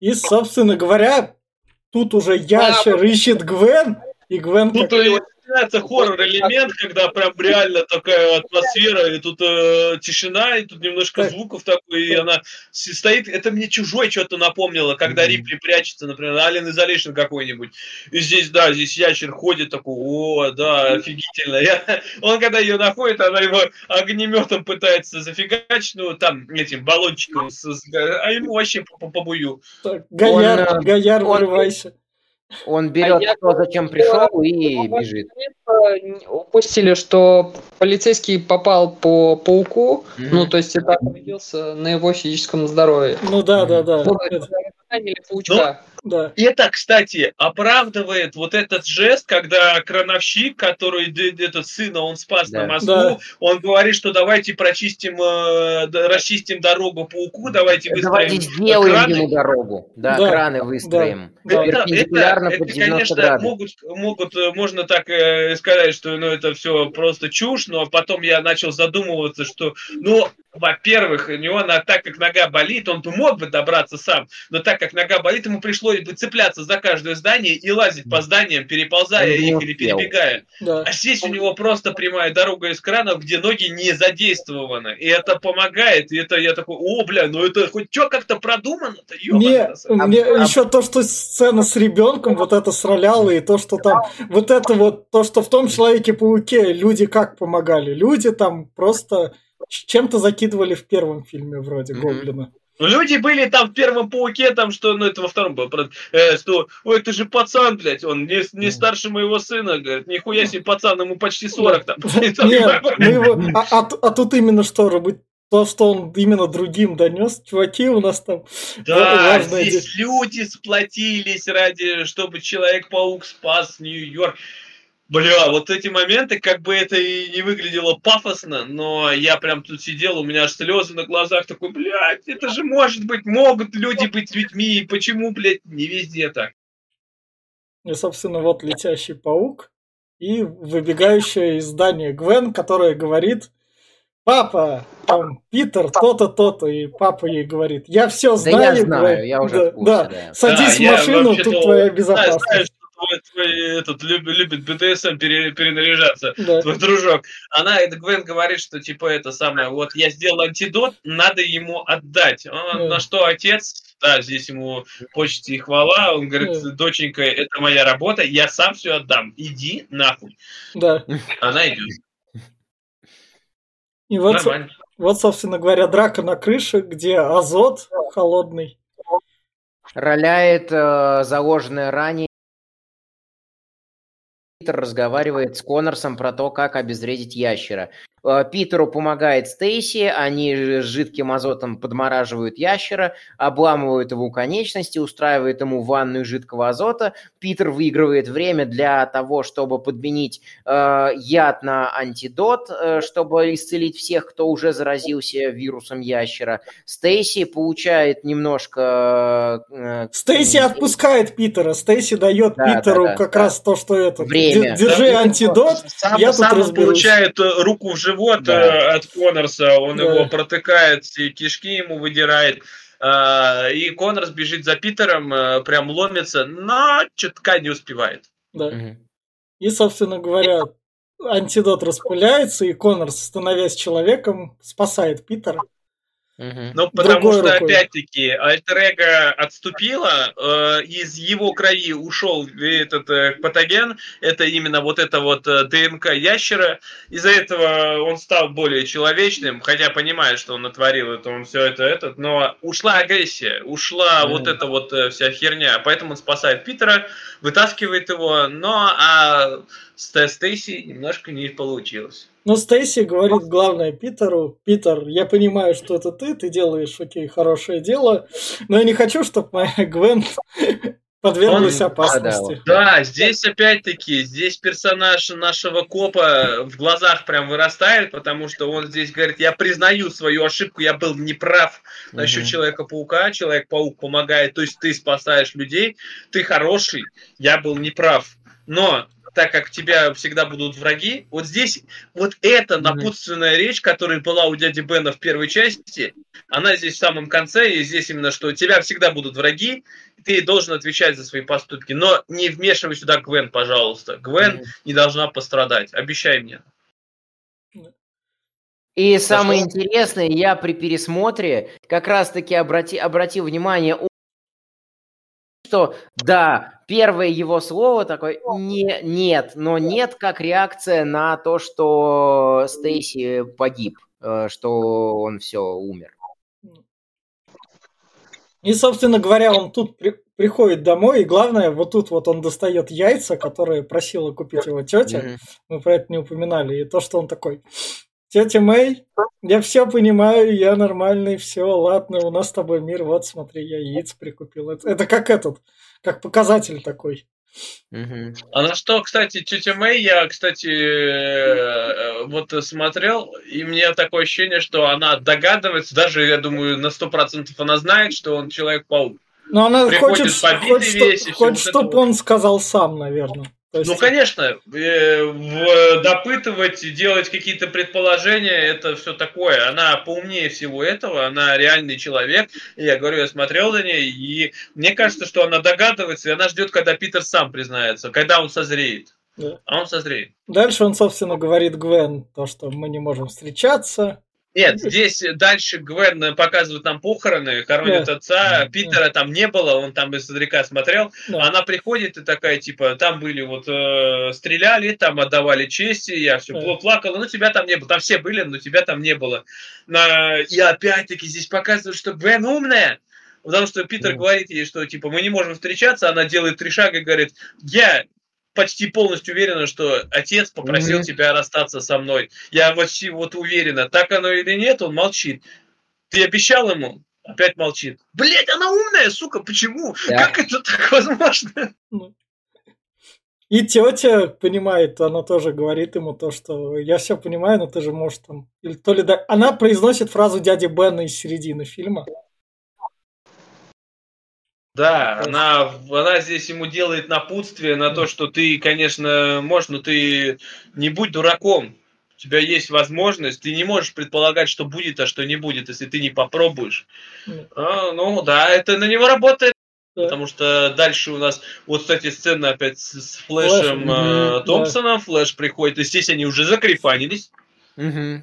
И, собственно говоря, тут уже ящер ищет Гвен, и Гвен Тут как- начинается хоррор-элемент, когда прям реально такая атмосфера, и тут э, тишина, и тут немножко звуков такой, и она стоит. Это мне чужой что-то напомнило, когда. Рипли прячется, например, Alien Isolation какой-нибудь. И здесь, да, здесь ящер ходит такой, о, да, офигительно. Я- <laughs> он когда ее находит, она его огнеметом пытается зафигачить, ну, там, этим баллончиком, с- с- а ему вообще по, по, по бую. Так, Гояр, Он, э, Гояр, он- вырывайся. Он берет А то, зачем пришел, и бежит. Э, Упустили, что полицейский попал по пауку, Мгм. ну, то есть это отразился на его физическом здоровье. Ну да, да, да. Ну, Это- Ранили паучка. Да. Это, кстати, оправдывает вот этот жест, когда крановщик, который этот сына он спас Да. на мосту, Да. он говорит, что давайте прочистим, э, расчистим дорогу пауку, давайте выстроим Давайте сделаем краны. ему дорогу. Да, Да, краны выстроим. да. Это, Перпендикулярно это, под это, 90 конечно, градусов. могут, могут, э, можно так э, сказать, что ну, это все просто чушь, но потом я начал задумываться, что, ну, во-первых, у него, на, так как нога болит, он бы мог бы добраться сам, но так как нога болит, ему пришлось бы цепляться за каждое здание и лазить по зданиям, переползая Он их или перебегая. Да. А здесь у него просто прямая дорога из кранов, где ноги не задействованы. И это помогает. И это я такой, о, бля, ну это хоть что как-то продумано-то, Мне, мне а- еще то, что сцена с ребенком, вот это сраляло, и то, что там, вот это вот, то, что в том Человеке-пауке люди как помогали? Люди там просто чем-то закидывали в первом фильме вроде Мгм. Гоблина. Люди были там в первом пауке, там что, ну это во втором было, э, что, ой, это же пацан, блядь, он не, не старше моего сына, говорит, нихуя себе пацан, ему почти 40 там. <laughs> Нет, ну его, а, а а тут именно что, то, что он именно другим донес, чуваки у нас там Да, здесь люди сплотились ради, чтобы Человек-паук спас Нью-Йорк. Бля, вот эти моменты, как бы это и не выглядело пафосно, но я прям тут сидел, у меня аж слезы на глазах, такой, блядь, это же может быть, могут люди быть людьми, почему, блядь, не везде так? И, собственно, вот летящий паук и выбегающая из здания Гвен, которая говорит, папа, там, Питер, то-то, то-то, и папа ей говорит, я все Да знаю, я знаю, Гвен». я уже да, в курсе, да. да. Садись Да, в машину, тут твоя безопасность. знаю, что твой, твой этот, любит, любит БДСМ пере- перенаряжаться. Да. твой дружок. Она, это Гвен говорит, что типа это самое, вот я сделал антидот, надо ему отдать. Он, Да. На что отец, да, здесь ему почти и хвала, он говорит, Да. доченька, это моя работа, я сам все отдам, иди нахуй. Да. Она идет. И вот, Нормально. вот, собственно говоря, драка на крыше, где азот холодный. Роляет э, заложенное ранее. Питер разговаривает с Коннорсом про то, как обезвредить ящера. Э, Питеру помогает Стейси, они с жидким азотом подмораживают ящера, обламывают его конечности, устраивают ему ванную жидкого азота. Питер выигрывает время для того, чтобы подменить э, яд на антидот, э, чтобы исцелить всех, кто уже заразился вирусом ящера. Стейси получает немножко... э, Стейси м, отпускает Питера, Стейси дает Да, Питеру да, да, как да. раз то, что это. Время. «Д- Держи Да, антидот, Сам, я тут сам он разберусь. получает э, руку в живот Да. э, от Коннорса, он Да. его протыкает, и кишки ему выдирает. А, И Коннорс бежит за Питером, э, прям ломится, но чутка не успевает. Да. Мгм. И, собственно говоря, антидот распыляется, и Коннор, становясь человеком, спасает Питера. Мгм. Ну, потому Другой что, рукой. опять-таки, альтер отступила, э, из его крови ушел этот э, патоген, это именно вот это вот э, ДНК ящера, из-за этого он стал более человечным, хотя понимает, что он натворил это, он все это, этот, но ушла агрессия, ушла Мгм. вот эта вот э, вся херня, поэтому он спасает Питера, вытаскивает его, но а с Стейси немножко не получилось. Но Стейси говорит главное Питеру, Питер, я понимаю, что это ты, ты делаешь, окей, хорошее дело, но я не хочу, чтобы моя Гвен <laughs> подверглась Он- опасности. Да, здесь опять-таки, здесь персонаж нашего копа в глазах прям вырастает, потому что он здесь говорит, я признаю свою ошибку, я был неправ насчет Мгм. Человека-паука, Человек-паук помогает, то есть ты спасаешь людей, ты хороший, я был неправ. Но так как тебя всегда будут враги. Вот здесь вот эта напутственная речь, которая была у дяди Бена в первой части, она здесь в самом конце, и здесь именно, что тебя всегда будут враги, ты должен отвечать за свои поступки, но не вмешивай сюда Гвен, пожалуйста. Гвен не должна пострадать, обещай мне. И самое интересное, я при пересмотре как раз-таки обрати, обратил внимание, что да, первое его слово такое не, нет, но нет как реакция на то, что Стейси погиб, э, что он все умер. И, собственно говоря, он тут при, приходит домой, и главное, вот тут вот он достает яйца, которые просила купить его тетя. Mm-hmm. Мы про это не упоминали. И то, что он такой, Тетя Мэй, я все понимаю, я нормальный, все, ладно, у нас с тобой мир, вот смотри, я яиц прикупил. Это, это как этот, как показатель такой. А на что, кстати, тетя Мэй, я, кстати, э, вот смотрел, и мне такое ощущение, что она догадывается, даже, я думаю, на сто процентов она знает, что он Человек-паук. Но она Приходит хочет, хочет, весь, хочет чтобы он сказал сам, наверное. Есть... Ну, конечно, э, допытывать, делать какие-то предположения, это все такое. Она поумнее всего этого, она реальный человек. Я говорю, я смотрел за ней, и мне кажется, что она догадывается, и она ждет, когда Питер сам признается, когда он созреет. Да. А он созреет. Дальше он, собственно, говорит Гвен, то, что мы не можем встречаться, нет, здесь дальше Гвен показывает нам похороны, хоронят yeah. отца. Питера там не было, он там издалека смотрел. Yeah. Она приходит и такая, типа, там были вот, э, стреляли, там отдавали чести, я все yeah. плакала, но тебя там не было. Там все были, но тебя там не было. И опять-таки здесь показывают, что Гвен умная. Потому что Питер yeah. говорит ей, что типа мы не можем встречаться, она делает три шага и говорит, я почти полностью уверена, что отец попросил mm-hmm. тебя расстаться со мной. Я почти вот уверена, так оно или нет, он молчит. Ты обещал ему? Опять молчит. Блять, она умная, сука, почему? Да. Как это так возможно? Ну. И тетя понимает, она тоже говорит ему то, что я все понимаю, но ты же можешь там... Или то ли да... Она произносит фразу дяди Бена из середины фильма. Да, она, она здесь ему делает напутствие на то, что ты, конечно, можешь, но ты не будь дураком. У тебя есть возможность, ты не можешь предполагать, что будет, а что не будет, если ты не попробуешь. А, ну да, это на него работает. Да. Потому что дальше у нас, вот, кстати, сцена опять с, с Флэшем Флэш, э, Томпсоном. Да. Флэш приходит, и здесь они уже закрифанились. Угу.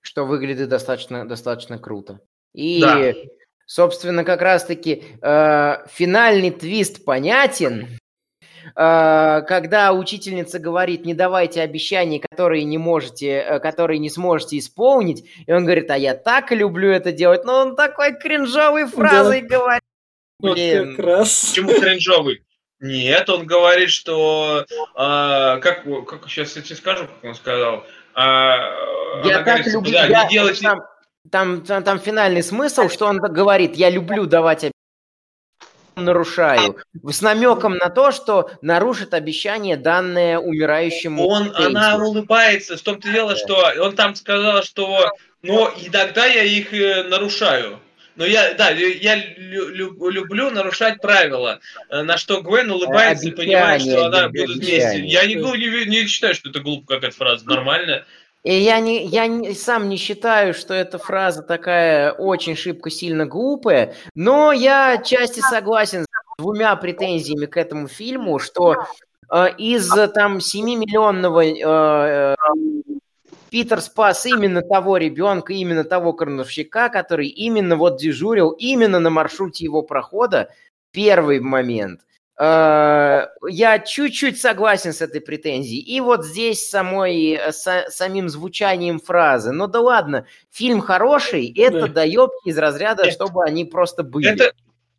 Что выглядит достаточно, достаточно круто. И да. Собственно, как раз-таки э, финальный твист понятен, э, когда учительница говорит, не давайте обещаний, которые не можете, э, которые не сможете исполнить, и он говорит, а я так люблю это делать, но он такой кринжовой фразой да. говорит. Блин. Вот как раз. Почему кринжовый? Нет, он говорит, что э, как, как сейчас я тебе скажу, как он сказал. Э, я так говорит, люблю. Да, я, не делайте... Там, там, там, там финальный смысл, что он говорит, я люблю давать нарушаю. С намеком на то, что нарушит обещание, данное умирающему. Он, она улыбается. В том-то дело, что он там сказал, что но иногда я их э, нарушаю. Но я, да, я лю, люблю нарушать правила. Э, на что Гвен улыбается обещание, и понимает, что она будет вместе. Я не, не, не считаю, что это глупо какая-то фраза, нормально. И я, не, я не, сам не считаю, что эта фраза такая очень шибко сильно глупая, но я части согласен с двумя претензиями к этому фильму, что э, из там 7-миллионного э, э, Питер спас именно того ребенка, именно того крановщика, который именно вот дежурил именно на маршруте его прохода. Первый момент – Э, я чуть-чуть согласен с этой претензией. И вот здесь самой, э, с, самим звучанием фразы. Ну да ладно, фильм хороший, это да. дает из разряда, чтобы они просто были. Это,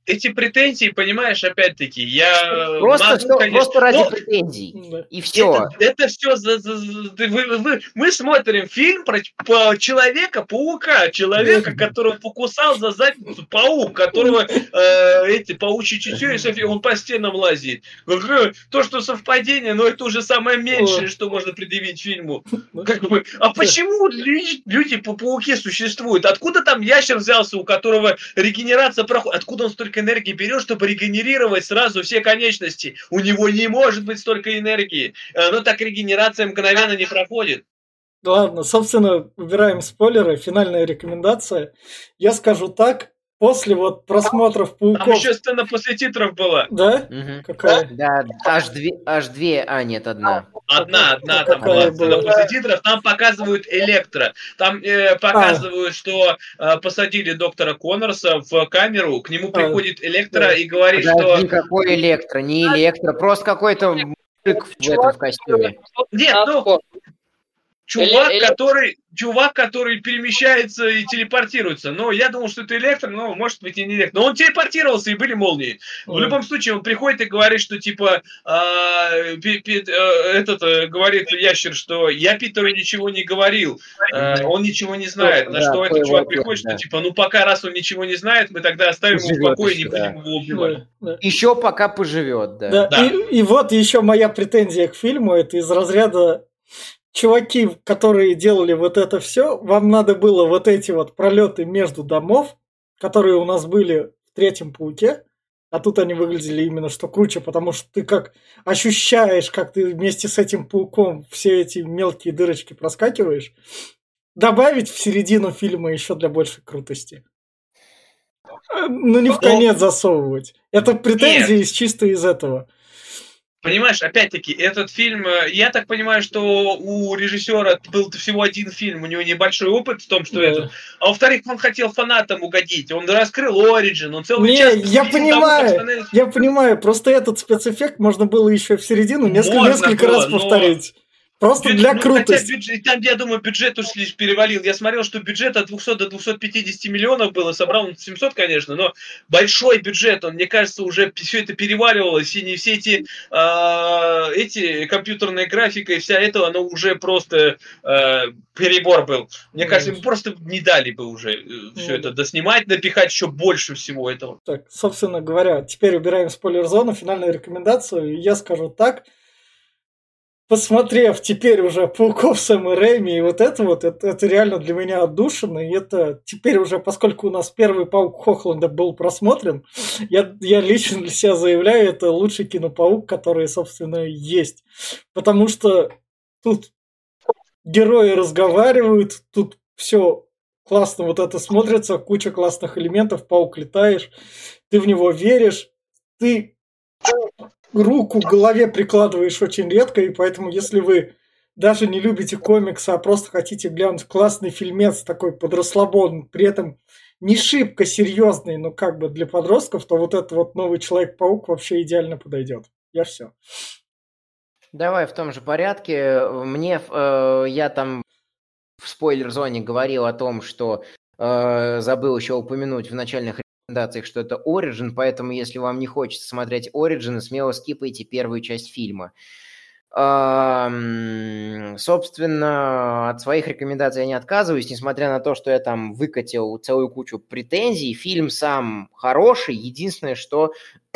эти претензии, понимаешь, опять-таки, я просто, могу, что, конечно, просто ради но... претензий и все. Это, это все за, за, за, вы, вы, мы смотрим фильм про, про человека паука, человека, которого покусал за задницу паук, которого э, эти паучьи чутье, и он по стенам лазит. То, что совпадение, но это уже самое меньшее, что можно предъявить фильму. Как бы, а почему люди по пауке существуют? Откуда там ящер взялся, у которого регенерация проходит? Откуда он столько столько энергии берет, чтобы регенерировать сразу все конечности. У него не может быть столько энергии. Э, но так регенерация мгновенно не проходит. Ладно, собственно, убираем спойлеры. Финальная рекомендация. Я скажу так, после вот просмотров Там пауков. еще сцена после титров была. Да? Мгм. Какая? Да, аж две, аж две, а нет, одна. Одна, одна там была сцена была? после титров. Там показывают Электро. Там э, показывают, что э, посадили доктора Коннорса в камеру. К нему А, приходит Электро да. и говорит, что... Подожди, какой электро, не электро, просто какой-то мужик в этом в костюме. Нет, ну. Чувак, Эле- который, чувак, который перемещается и телепортируется. Но я думал, что это электро, но может быть и не электро. Но он телепортировался, и были молнии. В любом случае, он приходит и говорит, что типа а, Пи- Пи- э, этот э, говорит ящер, что я Питеру ничего не говорил, э, он ничего не знает. На Да, что этот чувак приходит, да. что типа, ну пока раз он ничего не знает, мы тогда оставим его в Живет покое и не будем да. его убивать. Да. Еще пока поживет, да. Да, Да. И, и вот еще моя претензия к фильму, это из разряда чуваки, которые делали вот это все, вам надо было вот эти вот пролеты между домов, которые у нас были в третьем пауке, а тут они выглядели именно что круче, потому что ты как ощущаешь, как ты вместе с этим пауком все эти мелкие дырочки проскакиваешь, добавить в середину фильма еще для большей крутости. Э, Ну, не в конец засовывать. Это претензии из чисто из этого. Понимаешь, опять-таки, этот фильм, э, я так понимаю, что у режиссера был всего один фильм, у него небольшой опыт в том, что Да. это. А во-вторых, он хотел фанатам угодить, он раскрыл Origin, он целый Не, час я понимаю. как становится- Я понимаю, просто этот спецэффект можно было еще в середину несколько, Можно несколько было, раз но- повторить. Просто Бюджет- для ну, хотя крутости. бюджет- там, я думаю, бюджет уж лишь перевалил. Я смотрел, что бюджет от 200 до 250 миллионов было, собрал он 700, конечно, но большой бюджет, он, мне кажется, уже все это переваливалось, и не все эти, а, эти компьютерная графика и вся это, оно уже просто а, перебор был. Мне кажется, им просто не дали бы уже все Ну, это доснимать, напихать еще больше всего этого. Так, собственно говоря, теперь убираем спойлер-зону, финальную рекомендацию. Я скажу так. Посмотрев теперь уже Пауков Сэма Рэйми и вот это вот, это, это реально для меня отдушина. И это теперь уже, поскольку у нас первый Паук Хохланда был просмотрен, я, я лично для себя заявляю, это лучший кинопаук, который, собственно, есть. Потому что тут герои разговаривают, тут все классно вот это смотрится, куча классных элементов, паук летаешь, ты в него веришь, ты руку к голове прикладываешь очень редко, и поэтому если вы даже не любите комиксы, а просто хотите глянуть классный фильмец такой подрасслабон, при этом не шибко серьезный, но как бы для подростков, то вот этот вот новый Человек-паук вообще идеально подойдет. Я все. Давай в том же порядке. Мне, э, я там в спойлер-зоне говорил о том, что э, забыл еще упомянуть в начальных рекомендациях, что это Origin, поэтому если вам не хочется смотреть Origin, смело скипайте первую часть фильма. Ам, Собственно, от своих рекомендаций я не отказываюсь, несмотря на то, что я там выкатил целую кучу претензий. Фильм сам хороший, единственное, что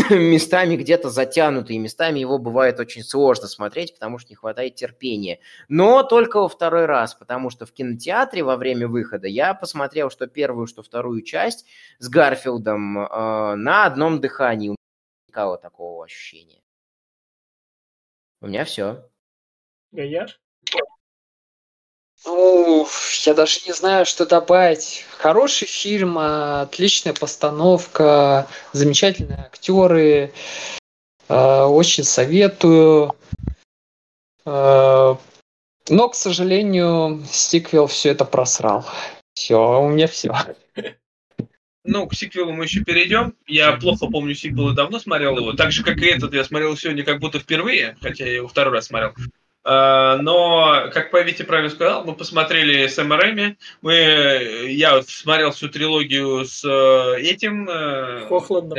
<laughs> местами где-то затянутый, местами его бывает очень сложно смотреть, потому что не хватает терпения. Но только во второй раз, потому что в кинотеатре во время выхода я посмотрел, что первую, что вторую часть с Гарфилдом э, на одном дыхании. У меня такого ощущения. У меня все. Гаяр? Ну, я даже не знаю, что добавить. Хороший фильм, а, отличная постановка, замечательные актеры. э, Очень советую. Э, Но, к сожалению, сиквел все это просрал. Все, у меня все. Ну, к сиквелу мы еще перейдем. Я плохо помню сиквел и давно смотрел его. Так же, как и этот, я смотрел сегодня как будто впервые, хотя я его второй раз смотрел. А, Но, как по Вите правильно сказал, мы посмотрели Сэма Рэйми. Мы, я смотрел всю трилогию с э, этим... э, Хохландом.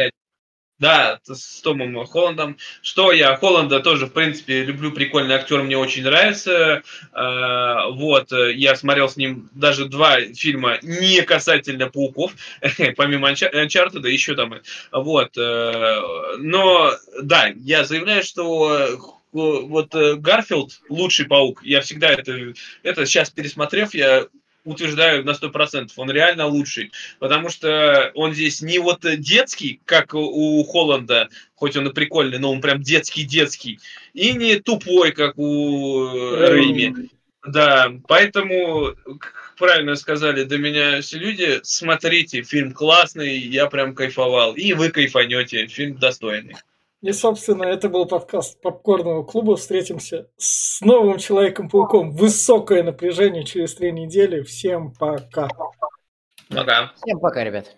Да, с Томом Холландом. Что я Холланда тоже, в принципе, люблю, прикольный актер, мне очень нравится. Вот, э, я смотрел с ним даже два фильма не касательно пауков, <laughs> помимо Uncharted, еще там. э, Вот, э, но, да, я заявляю, что э, вот э, Гарфилд лучший паук. Я всегда это, это сейчас пересмотрев, я утверждаю на 100%, он реально лучший, потому что он здесь не вот детский, как у Холланда, хоть он и прикольный, но он прям детский-детский, и не тупой, как у Рэйми. Да, поэтому, правильно сказали до меня все люди, смотрите, фильм классный, я прям кайфовал, и вы кайфанете, фильм достойный. И, собственно, это был подкаст Попкорного клуба. Встретимся с новым Человеком-пауком. Высокое напряжение через три недели. Всем пока. Пока. Всем пока, ребят.